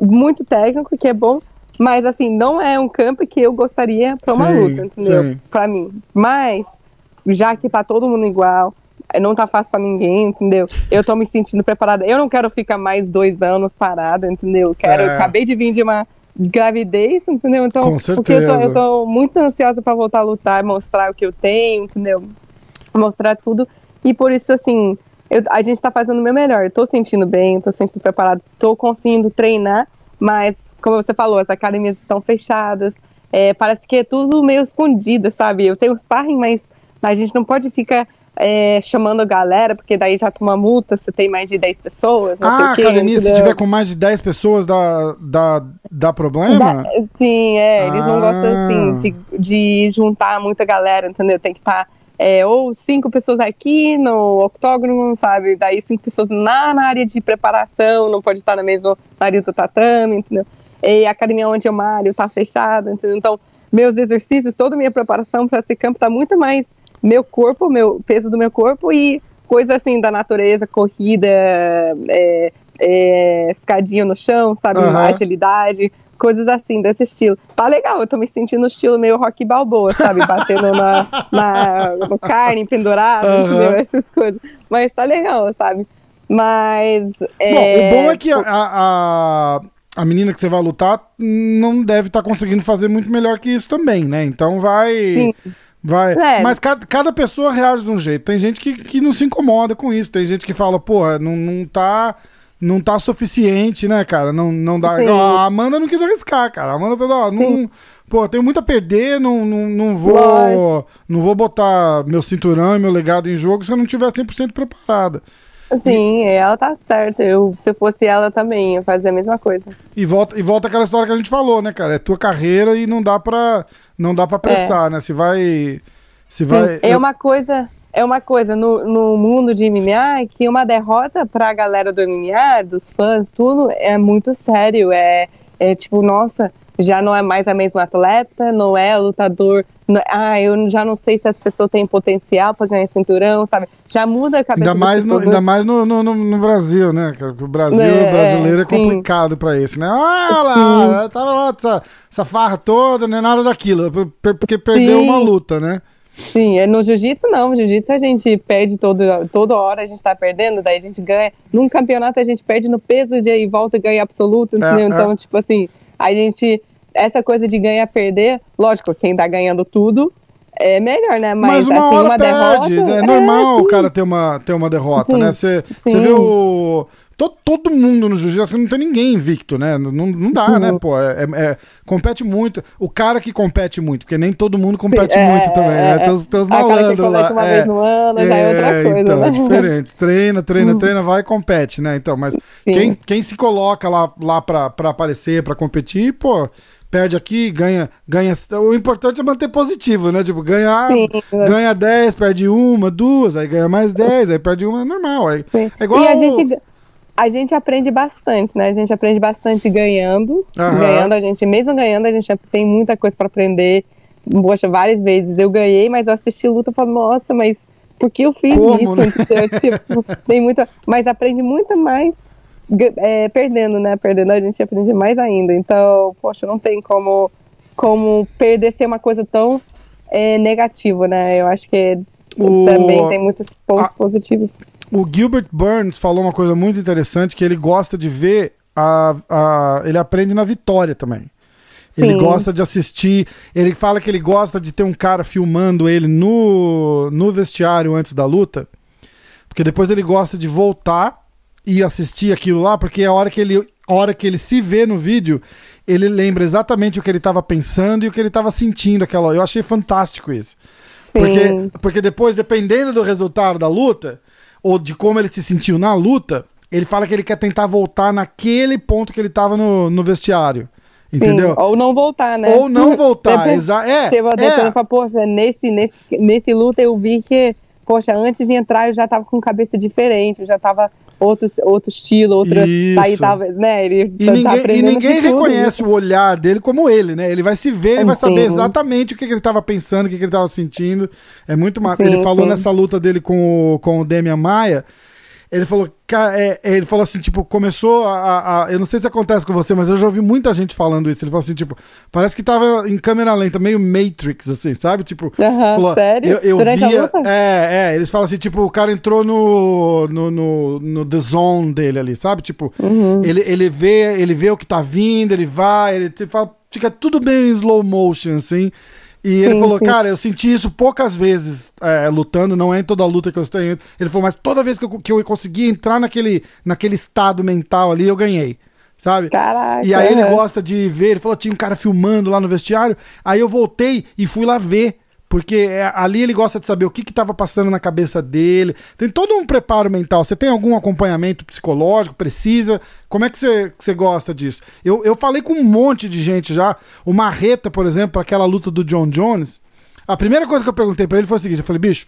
muito técnico, que é bom, mas assim, não é um campo que eu gostaria para uma sim, luta, entendeu? Para mim. Mas, já que tá todo mundo igual, não tá fácil para ninguém, entendeu? Eu tô me sentindo preparada. Eu não quero ficar mais dois anos parada, entendeu? Quero, é. acabei de vir de uma gravidez, entendeu? Então, Com certeza. porque eu tô, eu tô muito ansiosa para voltar a lutar, mostrar o que eu tenho, entendeu? Mostrar tudo. E por isso, assim, eu, a gente tá fazendo o meu melhor. Eu tô sentindo bem, tô sentindo preparado, tô conseguindo treinar, mas, como você falou, as academias estão fechadas. É, parece que é tudo meio escondido, sabe? Eu tenho sparring, mas a gente não pode ficar é, chamando a galera, porque daí já toma multa se tem mais de 10 pessoas. Não ah, sei o quê, academia, entendeu? se tiver com mais de 10 pessoas, dá, dá, dá problema? Sim, é. Eles ah. não gostam, assim, de, de juntar muita galera, entendeu? Tem que estar. Tá é, ou cinco pessoas aqui no octógono, sabe? Daí cinco pessoas na, na área de preparação, não pode estar na mesma área do tatame, entendeu? E a academia onde eu malho tá fechada, entendeu? Então, meus exercícios, toda a minha preparação para esse campo tá muito mais meu corpo, meu peso do meu corpo e coisa assim da natureza, corrida, é, é, escadinha no chão, sabe? Uhum. Agilidade, coisas assim, desse estilo. Tá legal, eu tô me sentindo no estilo meio rock balboa, sabe? Batendo na, na no carne pendurado, uhum. entendeu? Essas coisas. Mas tá legal, sabe? Mas. É... Bom, o bom é que a, a, a menina que você vai lutar não deve estar tá conseguindo fazer muito melhor que isso também, né? Então vai. Sim. Vai. É. Mas cada, cada pessoa reage de um jeito. Tem gente que, que não se incomoda com isso. Tem gente que fala, porra, não, não tá não tá suficiente, né, cara? Não, não dá. a Amanda não quis arriscar, cara. A Amanda falou, ó, não. Pô, tenho muito a perder, não, não, não vou. Lógico. Não vou botar meu cinturão e meu legado em jogo se eu não tiver 100% preparada. Sim, e... ela tá certa. Eu, se eu fosse ela também, ia fazer a mesma coisa. E volta, e volta aquela história que a gente falou, né, cara? É tua carreira e não dá pra, não dá pra pressar, é. né? Se vai. Se vai é uma coisa é uma coisa no, no mundo de MMA que uma derrota pra galera do MMA, dos fãs, tudo, é muito sério. É, é tipo, nossa, já não é mais a mesma atleta, não é lutador. Não, ah, eu já não sei se as pessoas têm potencial para ganhar cinturão, sabe? Já muda a cabeça Ainda mais, no, ainda mais no, no, no, Brasil, né? O Brasil é, brasileiro é complicado para isso, né? Ah, lá, tava lá essa, essa farra toda, não é nada daquilo, porque perdeu sim. uma luta, né? Sim, é no jiu-jitsu não. No jiu-jitsu a gente perde todo, toda hora, a gente tá perdendo, daí a gente ganha. Num campeonato a gente perde no peso e volta e ganha absoluto, é, Então, é. tipo assim, a gente essa coisa de ganhar perder, lógico, quem tá ganhando tudo é melhor, né? Mas, Mas uma, assim, uma perde, derrota. É normal é, o cara ter uma, ter uma derrota, sim, né? Você vê o. Todo, todo mundo no jiu-jitsu não tem ninguém invicto, né? Não, não dá, né, pô? É, é, é, compete muito. O cara que compete muito, porque nem todo mundo compete Sim, muito é, também, né? É, tem os, tem os malandros lá. Uma vez no ano, já é outra coisa. Então, né? é diferente. Treina, treina, hum. treina, vai e compete, né? Então, mas quem, quem se coloca lá, lá pra, pra aparecer, pra competir, pô perde aqui, ganha, ganha. O importante é manter positivo, né? Tipo, ganhar, ganha 10, perde uma, duas, aí ganha mais 10, aí perde uma, é normal. Aí, é igual. E a gente, a gente aprende bastante, né? A gente aprende bastante ganhando. Uhum. Ganhando, a gente, mesmo ganhando, a gente tem muita coisa para aprender. Poxa, várias vezes eu ganhei, mas eu assisti luta e falo, nossa, mas por que eu fiz Como, isso? Né? tipo, tem muita. Mas aprende muito mais é, perdendo, né? Perdendo a gente aprende mais ainda. Então, poxa, não tem como, como perder ser uma coisa tão é, negativa, né? Eu acho que o... também tem muitos pontos a... positivos. O Gilbert Burns falou uma coisa muito interessante que ele gosta de ver a, a ele aprende na vitória também. Ele Sim. gosta de assistir. Ele fala que ele gosta de ter um cara filmando ele no, no vestiário antes da luta. Porque depois ele gosta de voltar e assistir aquilo lá, porque a hora que ele, a hora que ele se vê no vídeo, ele lembra exatamente o que ele estava pensando e o que ele estava sentindo aquela. Eu achei fantástico isso. Porque, porque depois, dependendo do resultado da luta, ou de como ele se sentiu na luta, ele fala que ele quer tentar voltar naquele ponto que ele estava no, no vestiário. Entendeu? Sim, ou não voltar, né? Ou não voltar, exato. É, Teve é. Fala, poxa, nesse, nesse, nesse luta eu vi que, poxa, antes de entrar eu já tava com cabeça diferente, eu já tava outro, outro estilo, outra. Daí tava, né? Ele e tá, ninguém, tá e ninguém reconhece o olhar dele como ele, né? Ele vai se ver, ele vai saber exatamente o que, que ele estava pensando, o que, que ele estava sentindo. É muito massa. Ele falou sim. nessa luta dele com o, com o Demian Maia ele falou, é, é, ele falou assim, tipo, começou a, a, Eu não sei se acontece com você, mas eu já ouvi muita gente falando isso. Ele falou assim, tipo, parece que tava em câmera lenta, meio Matrix, assim, sabe? Tipo, falou, sério? Eu, eu Durante via. É, é, eles falam assim, tipo, o cara entrou no, no, no, no The Zone dele ali, sabe? Tipo, uhum. ele, ele, vê, ele vê o que tá vindo, ele vai, ele fala, fica tudo bem em slow motion, assim. E ele sim, falou, sim. cara, eu senti isso poucas vezes é, lutando, não é em toda luta que eu tenho. Ele falou, mas toda vez que eu, que eu consegui entrar naquele, naquele estado mental ali, eu ganhei. Sabe? Caraca. E aí ele gosta de ver, ele falou, tinha um cara filmando lá no vestiário. Aí eu voltei e fui lá ver porque é, ali ele gosta de saber o que estava passando na cabeça dele. Tem todo um preparo mental. Você tem algum acompanhamento psicológico? Precisa? Como é que você, que você gosta disso? Eu, eu falei com um monte de gente já. O Marreta, por exemplo, aquela luta do John Jones. A primeira coisa que eu perguntei para ele foi o seguinte: eu falei, bicho,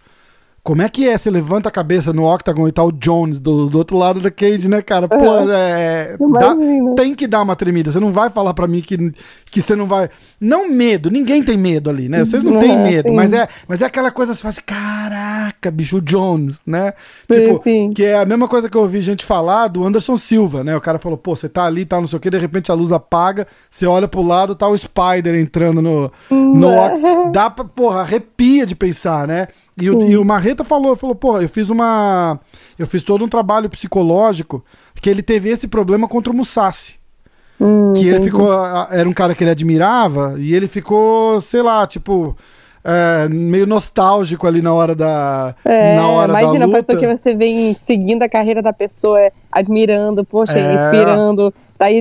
como é que é? Você levanta a cabeça no Octagon e tá o Jones do, do outro lado da cage, né, cara? Pô, é, dá, tem que dar uma tremida. Você não vai falar para mim que, que você não vai. Não medo, ninguém tem medo ali, né? Vocês não, têm medo, mas é, mas é aquela coisa que você fala assim, caraca, bicho, o Jones, né? Tipo, sim. que é a mesma coisa que eu ouvi gente falar do Anderson Silva, né? O cara falou, pô, você tá ali, tá não sei o que, de repente a luz apaga, você olha pro lado, tá o Spider entrando no. no hum. Dá pra, porra, arrepia de pensar, né? E o, e o, Marreta falou, falou, pô, eu fiz uma. Eu fiz todo um trabalho psicológico, que ele teve esse problema contra o Musashi. Hum, que ele ficou. Era um cara que ele admirava, e ele ficou, sei lá, tipo. É, meio nostálgico ali na hora da. É, na hora imagina da luta. a pessoa que você vem seguindo a carreira da pessoa, admirando, poxa, é... inspirando. Daí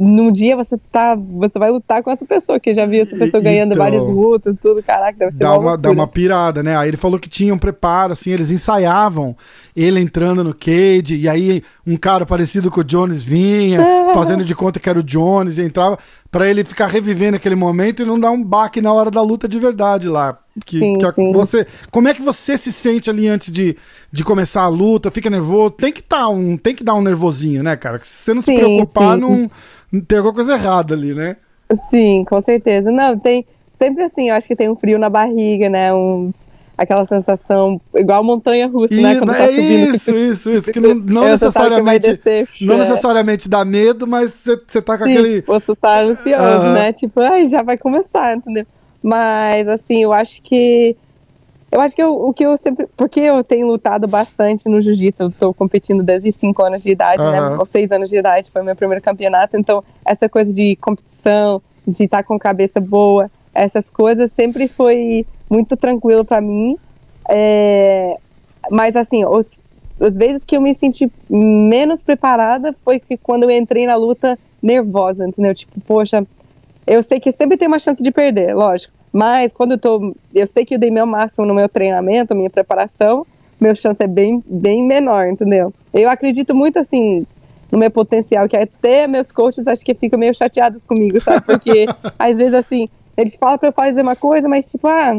num dia você tá. Você vai lutar com essa pessoa, que já viu essa pessoa ganhando então, várias lutas, tudo, caraca, deve ser dá uma, dá uma pirada, né? Aí ele falou que tinha um preparo, assim, eles ensaiavam ele entrando no cage, e aí um cara parecido com o Jones vinha, fazendo de conta que era o Jones, e entrava para ele ficar revivendo aquele momento e não dar um baque na hora da luta de verdade lá. Que, Sim, que sim. você, como é que você se sente ali antes de, de começar a luta? Fica nervoso? Tem que tá um, tem que dar um nervosinho, né, cara? Se você não se Sim, preocupar, sim. não, não tem alguma coisa errada ali, né? Sim, com certeza. Não, tem sempre assim, eu acho que tem um frio na barriga, né? Um, aquela sensação igual montanha russa, né? E- Quando é tá subindo. isso, isso, isso. Que não, não que necessariamente. descer, Não é. necessariamente dá medo, mas você tá com Sim, aquele. Você tá ansioso, Aham. né? Tipo, ai, já vai começar, entendeu? Mas, assim, eu acho que. Eu acho que eu- o que eu sempre. Porque eu tenho lutado bastante no jiu-jitsu, eu tô competindo desde 5 anos de idade, né? Aham. Ou 6 anos de idade, foi meu primeiro campeonato. Então, essa coisa de competição, de estar com cabeça boa, essas coisas sempre foi muito tranquilo pra mim. É, mas, assim, os, as vezes que eu me senti menos preparada foi que quando eu entrei na luta nervosa, entendeu? Tipo, poxa, eu sei que sempre tem uma chance de perder, lógico. Mas quando eu tô. Eu sei que eu dei meu máximo no meu treinamento, minha preparação, meu chance é bem, bem menor, entendeu? Eu acredito muito assim no meu potencial, que até meus coaches acho que ficam meio chateados comigo, sabe? Porque às vezes assim, eles falam pra eu fazer uma coisa, mas tipo, ah,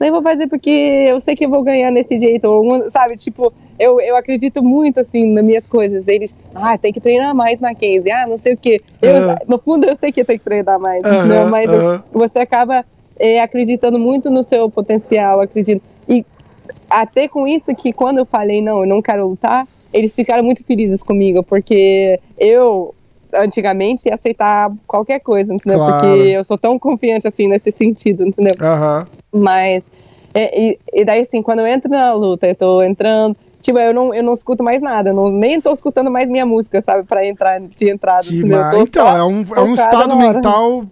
nem vou fazer porque eu sei que eu vou ganhar nesse jeito, ou, sabe? Tipo, eu, eu acredito muito, assim, nas minhas coisas. Eles, ah, tem que treinar mais, Mackenzie, ah, não sei o quê. Eu, Aham. No fundo, eu sei que tem que treinar mais, Aham, entendeu? Mas eu- aham. você acaba é, acreditando muito no seu potencial, acredito. E até com isso que quando eu falei, não, eu não quero lutar, eles ficaram muito felizes comigo, porque eu antigamente ia aceitar qualquer coisa, entendeu? Claro. Porque eu sou tão confiante assim nesse sentido, entendeu? Aham. Mas, é, e, e daí assim, quando eu entro na luta, eu tô entrando, tipo, eu não, eu não escuto mais nada, eu não, nem tô escutando mais minha música, sabe, pra entrar de entrada, Que Então, é um, é um estado mental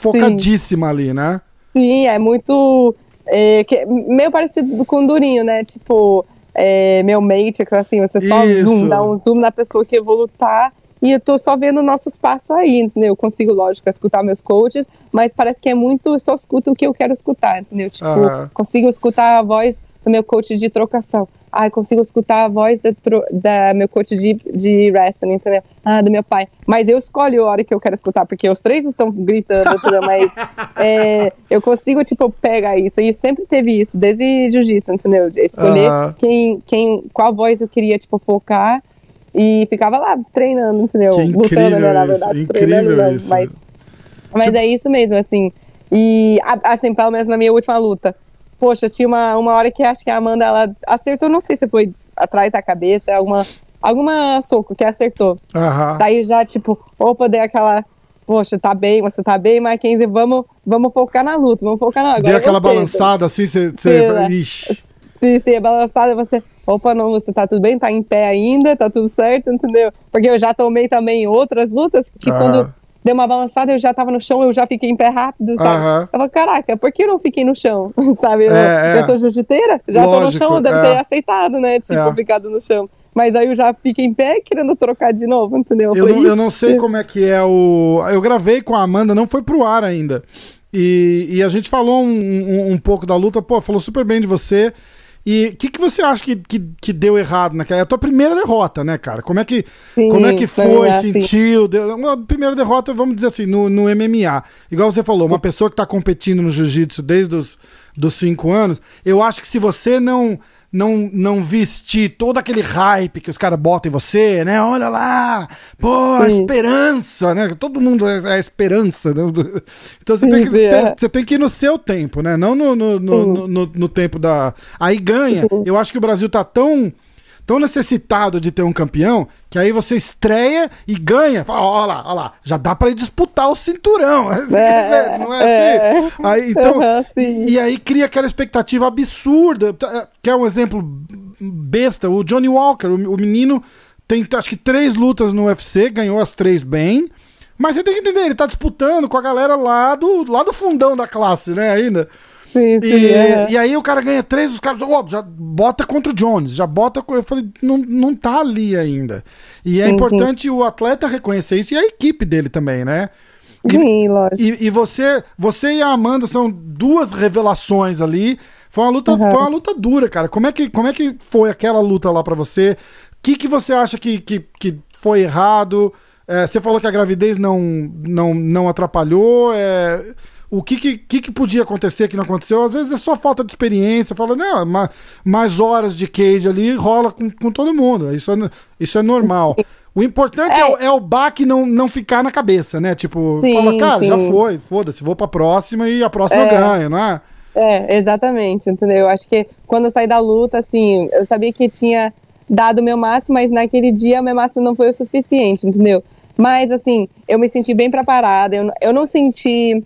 focadíssimo ali, né? Sim, é muito. É, que- meio parecido com o Durinho, né? Tipo, é, meu mate, que assim, você só zoom, dá um zoom na pessoa que eu vou lutar. E eu tô só vendo nossos passos aí, entendeu? Eu consigo, lógico, escutar meus coaches, mas parece que é muito, eu só escuto o que eu quero escutar, entendeu? Tipo, Aham. consigo escutar a voz do meu coach de trocação. Ah, consigo escutar a voz da, da meu coach de, de wrestling, entendeu? Ah, do meu pai. Mas eu escolho a hora que eu quero escutar, porque os três estão gritando, entendeu? Mas é, eu consigo, tipo, pegar isso. E sempre teve isso, desde jiu-jitsu, entendeu? Escolher Aham. quem, quem, qual voz eu queria, tipo, focar. E ficava lá treinando, entendeu? Que incrível né, na verdade, treinando não, isso. mas mas é isso mesmo, assim. E, assim, pelo menos na minha última luta. Poxa, tinha uma, uma hora que acho que a Amanda, ela acertou, não sei se foi atrás da cabeça, alguma, alguma soco que acertou. Aham. Daí já, tipo, opa, dei aquela... Poxa, tá bem, você tá bem, Mackenzie, vamos, vamos focar na luta, vamos focar na... Agora Deu é aquela você, balançada assim, você. Sim, né? Se, se é balançada, você. Opa, não, você tá tudo bem, tá em pé ainda, tá tudo certo, entendeu? Porque eu já tomei também outras lutas que Ah. quando deu uma balançada eu já tava no chão, eu já fiquei em pé rápido, sabe? Aham. Eu falei, caraca, por que eu não fiquei no chão? sabe? Eu, É, é. eu sou jiu-jiteira, já Lógico, tô no chão, deve é. ter aceitado, né? Tipo, É. ficado no chão. Mas aí eu já fiquei em pé querendo trocar de novo, entendeu? Eu, não, eu não sei como é que é o. Eu gravei com a Amanda, não foi pro ar ainda. E, e a gente falou um, um, um pouco da luta, pô, falou super bem de você. E o que, que você acha que, que, que deu errado naquela? É a tua primeira derrota, né, cara? Como é que, Sim, como é que foi? é assim. sentiu? Deu, uma primeira derrota, vamos dizer assim, no, no MMA. Igual você falou, uma pessoa que tá competindo no jiu-jitsu desde os dos cinco anos, eu acho que se você não não, não vestir todo aquele hype que os caras botam em você, né? Olha lá, pô, a Sim. esperança, né? Todo mundo é é a esperança. né? Então você Sim, tem, que, é. você tem que ir no seu tempo, né? Não no, no, no, no, no- tempo da. Aí ganha. Eu acho que o Brasil tá tão. Tão necessitado de ter um campeão que aí você estreia e ganha. Fala, ó lá, ó lá, já dá pra ir disputar o cinturão. É, não é assim? Aí, então, sim. e, aí cria aquela expectativa absurda. Tá, Que é um exemplo besta. O Johnny Walker, o, o menino, tem acho que três lutas no UFC, ganhou as três bem. Mas você tem que entender, ele tá disputando com a galera lá do, lá do fundão da classe, né, ainda. Sim, sim, E, é. e aí o cara ganha três, os caras, ó, já bota contra o Jones, já bota. Eu falei, não, não tá ali ainda. E é Sim, importante o atleta reconhecer isso e a equipe dele também, né? E- Sim, lógico. e, e você, você e a Amanda são duas revelações ali. Foi uma luta, Uhum. foi uma luta dura, cara. Como é que, como é que foi aquela luta lá pra você? O que, que você acha que, que, que foi errado? É, você falou que a gravidez não, não, não atrapalhou. É, o que, que, que, que podia acontecer que não aconteceu? Às vezes é só falta de experiência. Fala, não, mais, mais horas de cage ali rola com, com todo mundo. Isso é, isso é normal. O importante é, é, o, é o baque não, não ficar na cabeça, né? Tipo, sim, fala, cara, sim. já foi, foda-se, vou pra próxima e a próxima é. eu ganho, não é? É, exatamente, entendeu? Eu acho que quando eu saí da luta, assim, eu sabia que tinha dado o meu máximo, mas naquele dia o meu máximo não foi o suficiente, entendeu? Mas, assim, eu me senti bem preparada, eu, eu não senti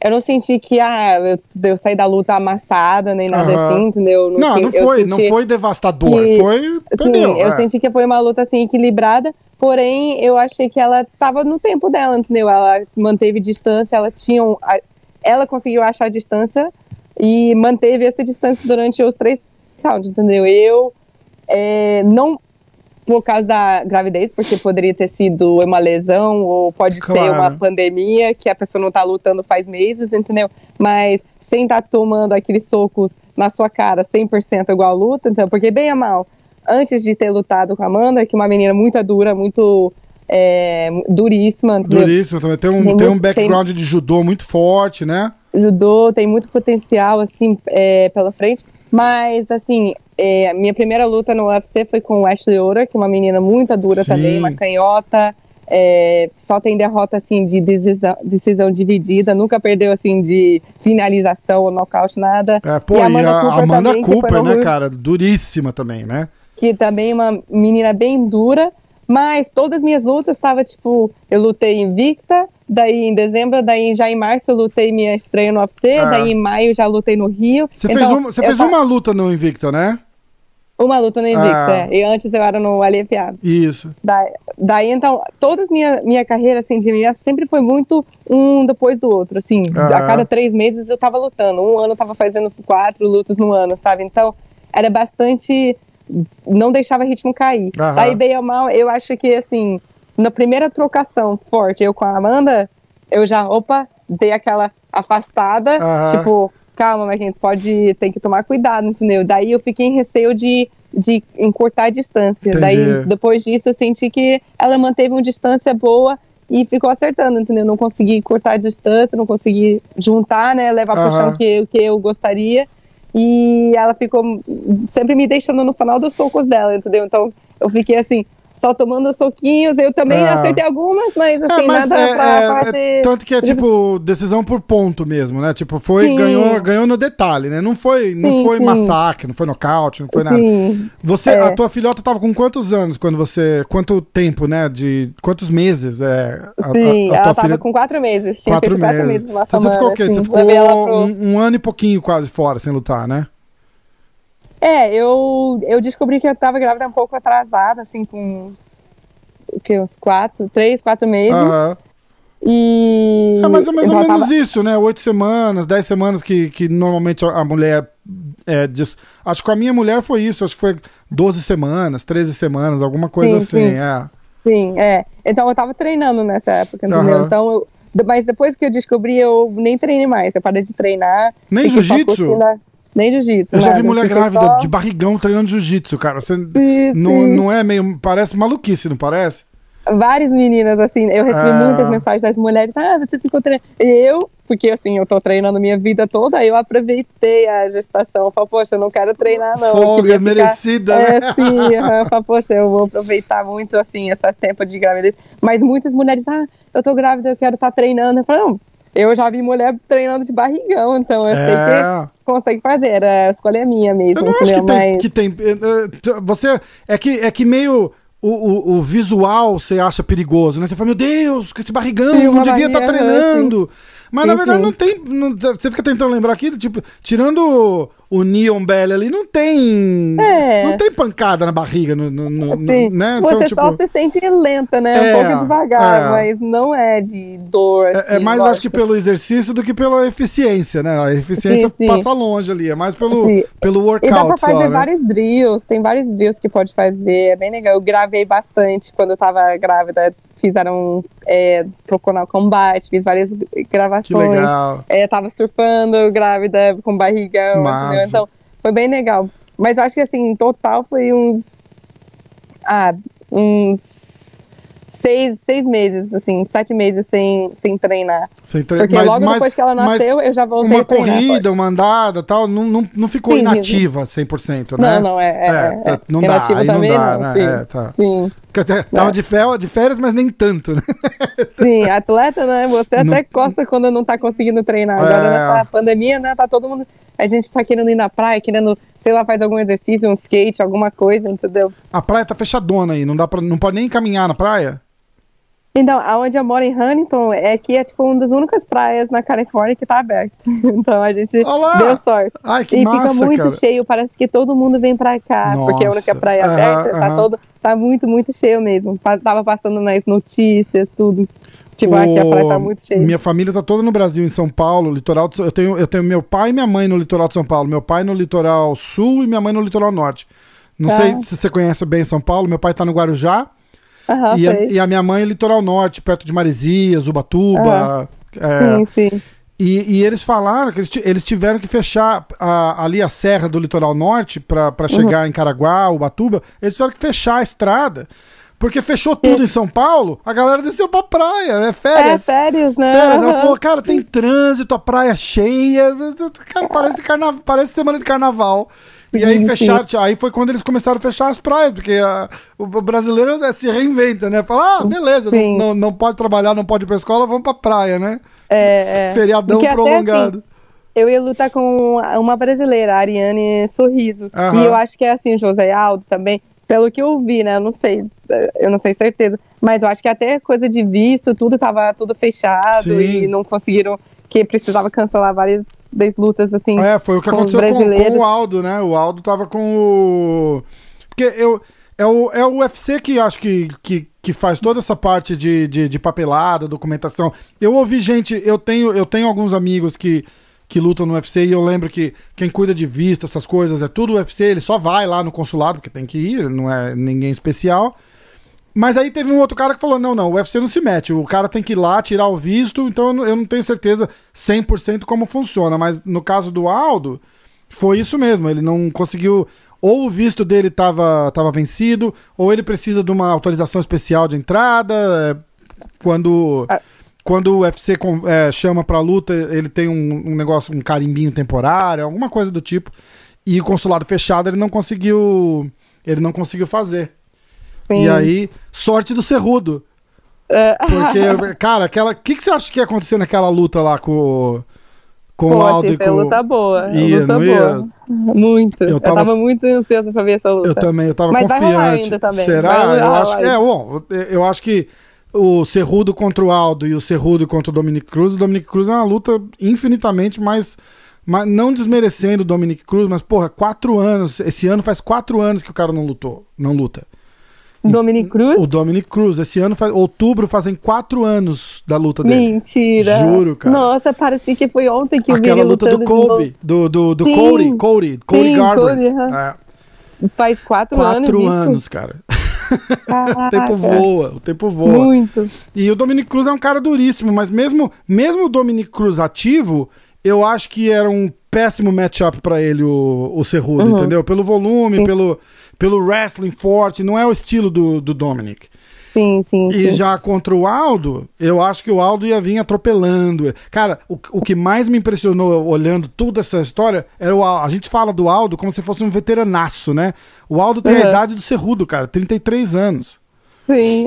eu não senti que ah, eu, eu saí da luta amassada, nem nada uhum. assim, entendeu? Não, não, não foi, não foi devastador, que, foi. Perdeu, sim, é. eu senti que foi uma luta assim equilibrada, porém eu achei que ela estava no tempo dela, entendeu? Ela manteve distância, ela tinha um, ela conseguiu achar distância e manteve essa distância durante os três rounds, entendeu? Eu é, não por causa da gravidez, porque poderia ter sido uma lesão ou pode claro. ser uma pandemia que a pessoa não está lutando faz meses, entendeu? Mas sem estar tá tomando aqueles socos na sua cara 100% igual a luta, então, porque bem a mal, antes de ter lutado com a Amanda, que é uma menina muito dura, muito é, duríssima. Entendeu? Duríssima também. Tem um, tem, tem um background tem, de judô muito forte, né? Judô tem muito potencial, assim, é, pela frente. Mas, assim, é, minha primeira luta no UFC foi com Ashley Ora, que é uma menina muito dura Sim. também, uma canhota. É, só tem derrota assim de decisão, decisão, dividida, nunca perdeu assim de finalização ou nocaute, nada. É, pô, e a Amanda, e a Cooper, Amanda também, Cooper né, cara? Duríssima também, né? Que também é uma menina bem dura, mas todas as minhas lutas estava tipo, eu lutei invicta, daí em dezembro, daí já em março eu lutei minha estreia no UFC, ah. daí em maio já lutei no Rio. Você então, fez, uma, você fez uma luta no Invicta, né? Uma luta no Invicta, ah. é. e antes eu era no LFA. Isso. Daí, daí então, toda a minha, minha carreira assim, de MMA sempre foi muito um depois do outro, assim, ah. a cada três meses eu tava lutando, um ano eu tava fazendo quatro lutas no ano, sabe? Então, era bastante não deixava o ritmo cair. Aham. Daí, bem ou mal, eu acho que, assim, na primeira trocação forte, eu com a Amanda, eu já, opa, dei aquela afastada, Aham. tipo, calma, Mackenzie, pode, tem que tomar cuidado, entendeu? Daí eu fiquei em receio de, de encurtar a distância. Entendi. Daí, depois disso, eu senti que ela manteve uma distância boa e ficou acertando, entendeu? Não consegui cortar a distância, não consegui juntar, né, levar uhum. pro chão que, que eu gostaria. E ela ficou sempre me deixando no final dos socos dela, entendeu? Então eu fiquei assim, só tomando soquinhos. Eu também é. acertei algumas, mas assim, é, mas nada é, pra, pra é, Tanto que é tipo decisão por ponto mesmo, né? Tipo, foi, ganhou, ganhou no detalhe, né? Não foi, não sim, foi sim. massacre, não foi nocaute, não foi nada. Você, é. a tua filhota tava com quantos anos quando você. Quanto tempo, né? De. Quantos meses? É, a, sim, a, a ela tava filha... com quatro meses. Tinha quatro meses. quatro meses. Então, você ficou o quê? Assim, você ficou pro... um, um ano e pouquinho quase fora sem lutar, né? É, eu, eu descobri que eu tava grávida um pouco atrasada, assim, com uns, o que, uns quatro, três, quatro meses. Uhum. E. É mais, mais ou menos tava... isso, né? Oito semanas, dez semanas que, que normalmente a mulher. É, diz... Acho que a minha mulher foi isso, acho que foi 12 semanas, 13 semanas, alguma coisa sim, assim, sim. é. Sim, é. Então eu tava treinando nessa época, entendeu? Uhum. Então eu. Mas depois que eu descobri, eu nem treinei mais. Eu parei de treinar. Nem jiu-jitsu? Nem jiu-jitsu. Eu já vi mulher grávida só... de barrigão treinando jiu-jitsu, cara. Você sim, não, não é meio. Parece maluquice, não parece? Várias meninas, assim, eu recebi ah. muitas mensagens das mulheres, ah, você ficou treinando. Eu, porque assim, eu tô treinando minha vida toda, eu aproveitei a gestação. Falei, poxa, eu não quero treinar, não. Folga ficar... merecida, né? É, sim, eu falei, poxa, eu vou aproveitar muito, assim, esse tempo de gravidez. Mas muitas mulheres, ah, eu tô grávida, eu quero estar tá treinando. Eu falei, não, eu já vi mulher treinando de barrigão, então eu é... sei que é. consegue fazer. A escolha é minha mesmo. Eu não acho que tem, que tem. Eh, eh, você. É que, é que meio. O, o, o, visual você acha perigoso, né? Você fala, meu Deus, com esse barrigão, Sim, não devia estar tá treinando. Mas sim, na verdade sim. não tem. Não, você fica tentando lembrar aqui, tipo, tirando o Neon Belly ali, não tem. É. Não tem pancada na barriga, no, no, no né? Então, você tipo, só se sente lenta, né? É, um pouco devagar, é. mas não é de dor. Assim, é, é, mais lógico. acho que pelo exercício do que pela eficiência, né? A eficiência sim, passa longe ali, é mais pelo, pelo workout. E dá pra fazer só, né? vários drills, tem vários drills que pode fazer, é bem legal. Eu gravei bastante quando eu tava grávida fizeram é, Procurando Combate, fiz várias gravações. Que legal. É, tava surfando, grávida, com barrigão, Então, foi bem legal. Mas acho que assim, em total foi uns. Ah, uns seis, seis meses, assim, sete meses sem, sem treinar. Sem treinar. Porque logo depois que ela nasceu, eu já voltei uma treinar. corrida, uma andada tal, não, não, não ficou Sim, inativa 100%, né? Não, não, é. é, é, é. Não dá, Inativa aí não dá, não, né? sim. É, tá. Sim, Tava É. de, fel- de férias, mas nem tanto, né? sim, atleta, né? Você Não- até costa quando não tá conseguindo treinar. Agora É. nessa pandemia, né? Tá todo mundo. A gente tá querendo ir na praia, querendo, sei lá, faz algum exercício, um skate, alguma coisa, entendeu? A praia tá fechadona aí, não dá pra, não pode nem caminhar na praia? Então, aonde eu moro em Huntington, é que é tipo uma das únicas praias na Califórnia que tá aberta. Então a gente Olá! deu sorte. Ai, que e massa, fica muito cara. cheio, parece que todo mundo vem pra cá, porque é a única Nossa. praia Aham, aberta, tá todo, tá muito, muito cheio mesmo. Tava passando nas notícias, tudo. Tipo, aqui a praia tá muito cheia. Minha família tá toda no Brasil, em São Paulo, litoral. de- eu, tenho, eu tenho meu pai e minha mãe no litoral de São Paulo. Meu pai no litoral sul e minha mãe no litoral norte. Não Tá. sei se você conhece bem São Paulo. Meu pai tá no Guarujá Aham, e, a, e a minha mãe litoral norte, perto de Maresias, Ubatuba. é, Sim, sim. e, e eles falaram que eles, eles tiveram que fechar a- ali a serra do litoral norte para Uhum. chegar em Caraguá, Ubatuba. Eles tiveram que fechar a estrada. Porque fechou tudo em São Paulo, a galera desceu pra praia, é É, férias. férias, né? Férias, ela Aham. falou, cara, tem trânsito, a praia cheia. Cara, parece, carna... parece semana de carnaval. E aí fecharam, aí foi quando eles começaram a fechar as praias, porque a- o brasileiro é, se reinventa, né? Fala, ah, beleza, não, não, não pode trabalhar, não pode ir pra escola, vamos pra praia, né? É, é. Feriadão prolongado. assim, eu ia lutar com uma brasileira, a Ariane Sorriso. Aham. E eu acho que é assim, José Aldo também. Pelo que eu vi, né? Eu não sei, eu não sei certeza. Mas eu acho que até coisa de visto, tudo tava tudo fechado Sim. e não conseguiram, que precisava cancelar várias das lutas, assim. É, foi o que com aconteceu com, com o Aldo, né? O Aldo tava com o. Porque eu. É o, é o UFC que acho que, que, que faz toda essa parte de, de, de papelada, documentação. Eu ouvi gente, eu tenho, eu tenho alguns amigos que, que lutam no UFC e eu lembro que quem cuida de visto, essas coisas, é tudo UFC, ele só vai lá no consulado, porque tem que ir, não é ninguém especial. Mas aí teve um outro cara que falou: não, não, o UFC não se mete. O cara tem que ir lá tirar o visto, então eu não- tenho certeza 100% como funciona. Mas no caso do Aldo, foi isso mesmo. Ele não conseguiu. Ou o visto dele estava tava vencido, ou ele precisa de uma autorização especial de entrada. é, Quando. Ah. Quando o UFC é, chama pra luta, ele tem um, um negócio, um carimbinho temporário, alguma coisa do tipo. E o consulado fechado ele não conseguiu. Ele não conseguiu fazer. Sim. E aí, sorte do Cerrudo. É, Porque, cara, aquela. O que, que você acha que ia acontecer naquela luta lá com, com o Aldo e com. luta boa. Ia, luta boa. Muito. Eu Eu tava- tava... muito ansiosa pra ver essa luta. Eu também, eu tava Mas vai confiante. Será? Vai eu acho que é, bom, eu acho que o Cerrudo contra o Aldo e o Cerrudo contra o Dominic Cruz, o Dominic Cruz é uma luta infinitamente mais. mais não desmerecendo o Dominic Cruz, mas, porra, quatro anos. Esse ano faz quatro anos que o cara não lutou. Não luta. Dominic Cruz? O Dominic Cruz, esse ano, faz, outubro, fazem quatro anos da luta dele. Mentira. Juro, cara. Nossa, parecia que foi ontem que eu vi Aquela ele luta do Kobe, do, do, do Sim. Cody, Cody, Cody Sim, Garbrandt. Cody. É. Faz quatro, quatro anos. anos, isso? cara. Caraca, O tempo voa, o tempo voa. Muito. E o Dominic Cruz é um cara duríssimo, mas mesmo, mesmo o Dominic Cruz ativo, eu acho que era um péssimo matchup pra ele, o, o Cerrudo, Uhum. entendeu? Pelo volume, pelo, pelo wrestling forte, não é o estilo do, do Dominic. Sim, sim, E sim. já contra o Aldo, eu acho que o Aldo ia vir atropelando. Cara, o, o que mais me impressionou olhando toda essa história era o Aldo. A gente fala do Aldo como se fosse um veteranaço, né? O Aldo tem a Uhum. idade do Cerrudo, cara, 33 anos. Sim,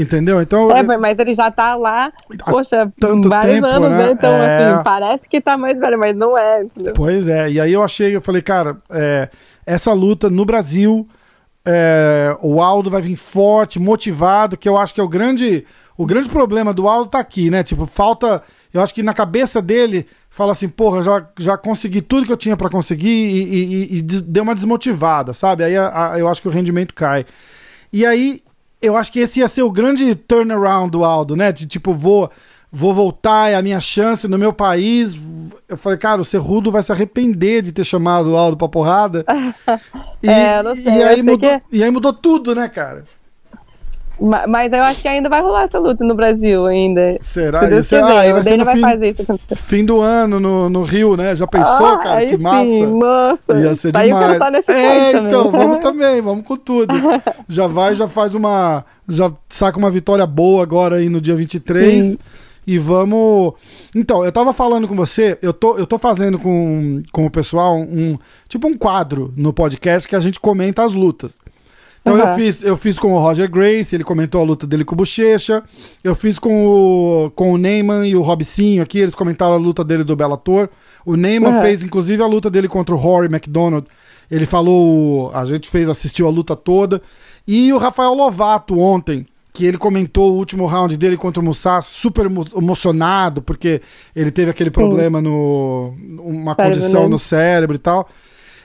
Entendeu? Então. É, mas ele já tá lá, poxa, tanto vários tempo, anos, né? né? Então, É. assim, parece que tá mais velho, mas não é, entendeu? Pois é, e aí eu achei, eu falei, cara, é, essa luta no Brasil, é, o Aldo vai vir forte, motivado, que eu acho que é o grande, o grande problema do Aldo tá aqui, né? Tipo, falta, eu acho que na cabeça dele fala assim, porra, já, já consegui tudo que eu tinha pra conseguir e, e- e- e deu uma desmotivada, sabe? Aí a- a- eu acho que o rendimento cai. E aí, eu acho que esse ia ser o grande turnaround do Aldo, né? De tipo, vou, vou voltar, é a minha chance no meu país. Eu falei, cara, o Cerrudo vai se arrepender de ter chamado o Aldo pra porrada. E, É, não sei, e, aí mudou, que- e aí mudou tudo, né, cara? Mas eu acho que ainda vai rolar essa luta no Brasil ainda. Será? Se Deus quiser, ah, aí vai Dana vai fim- fazer isso acontecer. Fim do ano no, no Rio, né? Já pensou, Ah, cara? aí Que sim, massa. Nossa. Ia ser eu demais. quero estar nesse é, também. então, vamos também, vamos com tudo. Já vai, já faz uma. Já saca uma vitória boa agora aí no dia 23. Sim. E vamos. Então, eu tava falando com você, eu tô, eu tô fazendo com, com o pessoal um. Tipo um quadro no podcast que a gente comenta as lutas. Então eu Aham. fiz, eu fiz com o Roger Grace, ele comentou a luta dele com o Bochecha. Eu fiz com o, com o Neyman e o Robicinho aqui, eles comentaram a luta dele do Bellator. O Neyman Aham. fez, inclusive, a luta dele contra o Rory McDonald. Ele falou, a gente fez, assistiu a luta toda. E o Rafael Lovato ontem, que ele comentou o último round dele contra o Musashi, super emo- emocionado, porque ele teve aquele problema no. uma Cérebro, condição né? no cérebro e tal.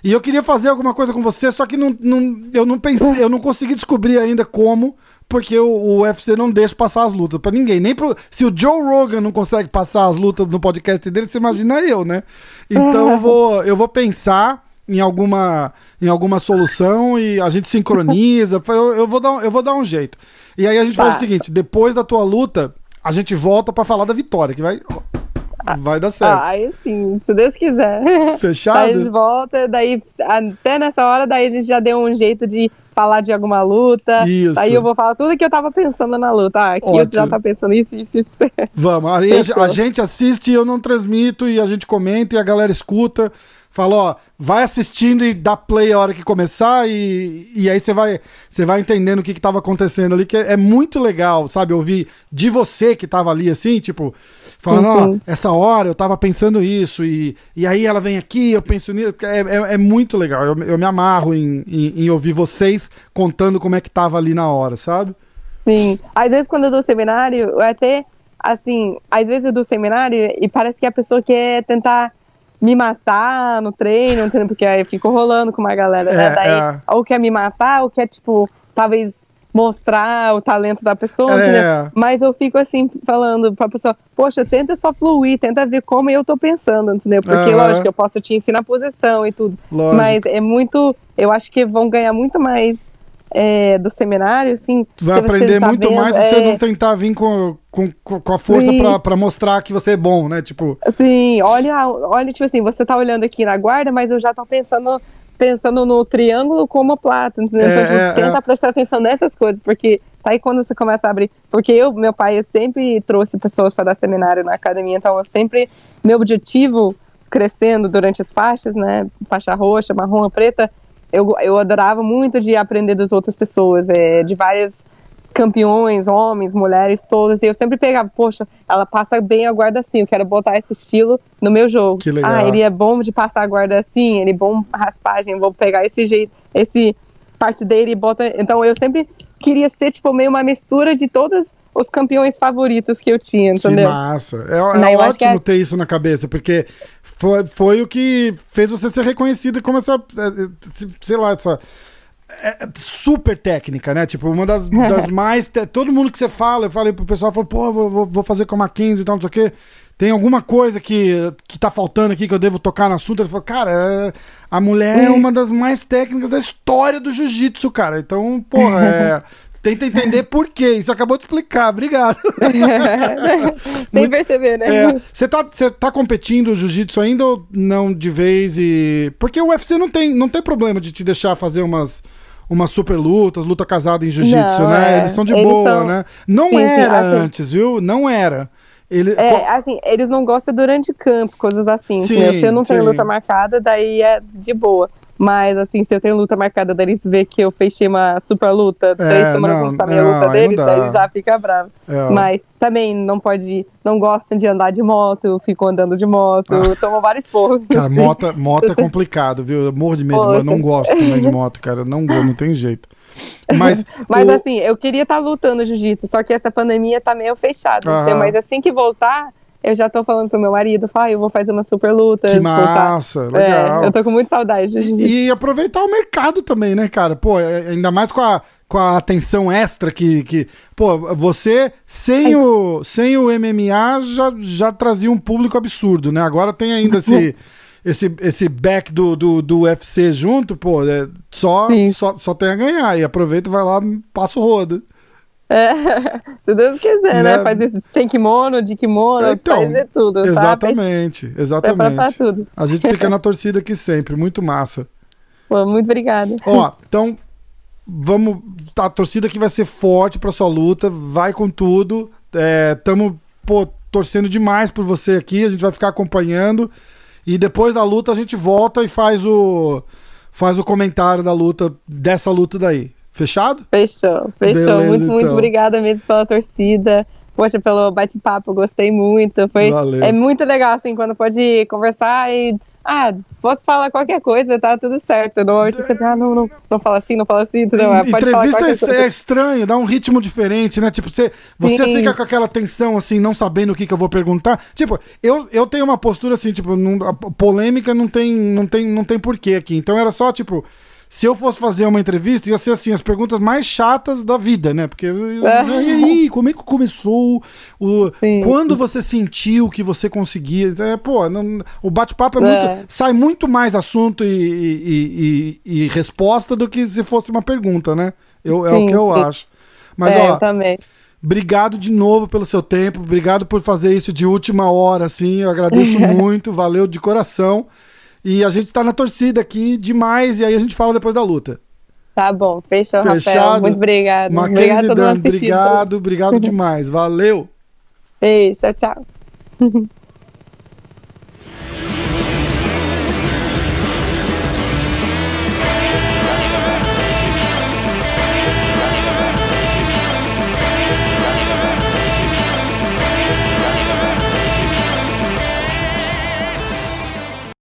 E eu queria fazer alguma coisa com você, só que não, não- eu não pensei, eu não consegui descobrir ainda como, porque o, o UFC não deixa passar as lutas pra ninguém. Nem pro, se o Joe Rogan não consegue passar as lutas no podcast dele, você imagina eu, né? Então eu vou, eu vou pensar em alguma, em alguma solução e a gente sincroniza. eu, eu vou dar, um- eu vou dar um jeito. E aí a gente faz o Tá. seguinte: depois da tua luta, a gente volta pra falar da vitória, que vai, vai dar certo. Ah, aí sim, se Deus quiser. Fechado? Daí a gente volta, daí até nessa hora, daí a gente já deu um jeito de falar de alguma luta. Isso. Daí eu vou falar tudo que eu tava pensando na luta. Ah, aqui eu Ótimo. já tava pensando isso, isso, isso. Vamos, aí Fechou. a gente assiste, eu não transmito e a gente comenta e a galera escuta. Fala, ó, vai assistindo e dá play a hora que começar e, e aí você vai, você vai entendendo o que que tava acontecendo ali, que é, é muito legal, sabe? Ouvir de você que tava ali assim, tipo, falando, ó, Uhum. essa hora eu tava pensando isso e, e aí ela vem aqui, eu penso nisso. É, é, é muito legal, eu, eu me amarro em, em, em ouvir vocês contando como é que tava ali na hora, sabe? Sim. Às vezes quando eu dou seminário, eu até, assim, às vezes eu dou seminário e parece que a pessoa quer tentar me matar no treino, entendeu? Porque aí eu fico rolando com uma galera, É, né? Daí, é. ou quer me matar, ou quer, tipo, talvez mostrar o talento da pessoa, É. entendeu? Mas eu fico assim, falando pra pessoa, poxa, tenta só fluir, tenta ver como eu tô pensando, entendeu? Porque, Aham. lógico, eu posso te ensinar a posição e tudo. Lógico. Mas é muito. Eu acho que vão ganhar muito mais é, do seminário, assim. Tu vai você aprender tá muito vendo, mais se você é, não tentar vir com, com, com a força Sim. pra mostrar que você é bom, né? Tipo, Assim, olha, olha, tipo assim, você tá olhando aqui na guarda, mas eu já tô pensando, pensando no triângulo como plata, entendeu? É, então, tipo, é, tenta é. prestar atenção nessas coisas, porque tá aí quando você começa a abrir. Porque eu, meu pai, sempre trouxe pessoas para dar seminário na academia, então eu sempre, meu objetivo crescendo durante as faixas, né? Faixa roxa, marrom, preta, eu, eu adorava muito de aprender das outras pessoas, é, de várias campeões, homens, mulheres, todas, e eu sempre pegava, poxa, ela passa bem a guarda assim, eu quero botar esse estilo no meu jogo. Que legal. Ah, ele é bom de passar a guarda assim, ele é bom raspagem, eu vou pegar esse jeito, esse parte dele e bota. Então eu sempre queria ser, tipo, meio uma mistura de todos os campeões favoritos que eu tinha, que entendeu? massa. É, é Não, que ótimo é- ter isso na cabeça, porque foi, foi o que fez você ser reconhecida como essa, é, é, sei lá, essa é, é super técnica, né? Tipo, uma das, das mais. te- Todo mundo que você fala, eu falei pro pessoal, falo, pô, vou, vou, fazer com a Mackenzie e tal, não sei o quê. Tem alguma coisa que, que tá faltando aqui que eu devo tocar no assunto? Ele falou, cara, a mulher é uma das mais técnicas da história do jiu-jitsu, cara. Então, porra, é, tenta entender por quê. Isso acabou de explicar, obrigado. Sem Muito- perceber, né? É, Você tá, você tá competindo jiu-jitsu ainda ou não de vez? E... Porque o UFC não tem, não tem problema de te deixar fazer umas, umas super lutas, luta casada em jiu-jitsu, né? é. Eles são de Eles boa, são- né? Não Sim, sim, era assim- antes, viu? Não era. Ele, É, assim, eles não gostam durante campo, coisas assim, Sim, entendeu? Se eu não tenho sim. luta marcada, daí é de boa. Mas, assim, se eu tenho luta marcada, daí eles vê que eu fechei uma super luta três semanas antes da minha não, luta dá. daí já fica bravo. É. Mas também não pode, não gostam de andar de moto, ficam andando de moto, tomam vários porros. Ah. Cara, assim. moto, moto é complicado, viu? Eu morro de medo, Poxa. mas eu não gosto também de moto, cara. Não, não tem jeito. Mas, Mas o- assim, eu queria estar lutando jiu-jitsu, só que essa pandemia tá meio fechada. Entendeu? Mas assim que voltar, eu já tô falando pro meu marido, fala, ah, eu vou fazer uma super luta. que de voltar." massa, legal. É, eu tô com muita saudade. E, e aproveitar o mercado também, né, cara? Pô, é- ainda mais com a, com a atenção extra que, que. Pô, você, sem o, sem o MMA, já, já trazia um público absurdo, né? Agora tem ainda esse. Esse, esse back do, do, do UFC junto, pô, é, só, Sim. só, só tem a ganhar. E aproveita, vai lá, passa o rodo. É, se Deus quiser, né? né? Fazer sem kimono, de kimono, então, fazer tudo. Exatamente, tá? exatamente. Tudo. A gente fica na torcida aqui sempre, muito massa. Pô, muito obrigada. Ó, então vamos. Tá, a torcida aqui vai ser forte pra sua luta, vai com tudo. É, tamo, pô, torcendo demais por você aqui, a gente vai ficar acompanhando. E depois da luta a gente volta e faz o faz o comentário da luta, dessa luta daí. Fechado? Fechou, fechou. Beleza, muito, muito então. obrigada mesmo pela torcida. Poxa, pelo bate-papo, gostei muito. Foi, Valeu. é muito legal, assim, quando pode conversar e ah, posso falar qualquer coisa, tá tudo certo. Não, você, ah, não, não, não fala assim, não fala assim, entendeu? Pode Entrevista é, é, estranho, dá um ritmo diferente, né? Tipo, você, você fica com aquela tensão, assim, não sabendo o que, que eu vou perguntar. Tipo, eu, eu tenho uma postura assim, tipo, não, polêmica não tem, não tem, não tem porquê aqui. Então era só, tipo, se eu fosse fazer uma entrevista, ia ser assim, as perguntas mais chatas da vida, né? Porque, e aí, como é que começou? O, quando você sentiu que você conseguia? É, pô, não, o bate-papo é, é muito. Sai muito mais assunto e, e, e, e, resposta do que se fosse uma pergunta, né? Eu, é sim, o que eu acho. Mas, é, ó, eu também. Obrigado de novo pelo seu tempo, obrigado por fazer isso de última hora, assim. Eu agradeço muito, valeu de coração. E a gente tá na torcida aqui demais, e aí a gente fala depois da luta. Tá bom, fechou, Fechado. Rafael. Muito obrigado. Mackenzie obrigado, Dan, obrigado, obrigado demais. Valeu. Beijo, tchau, tchau.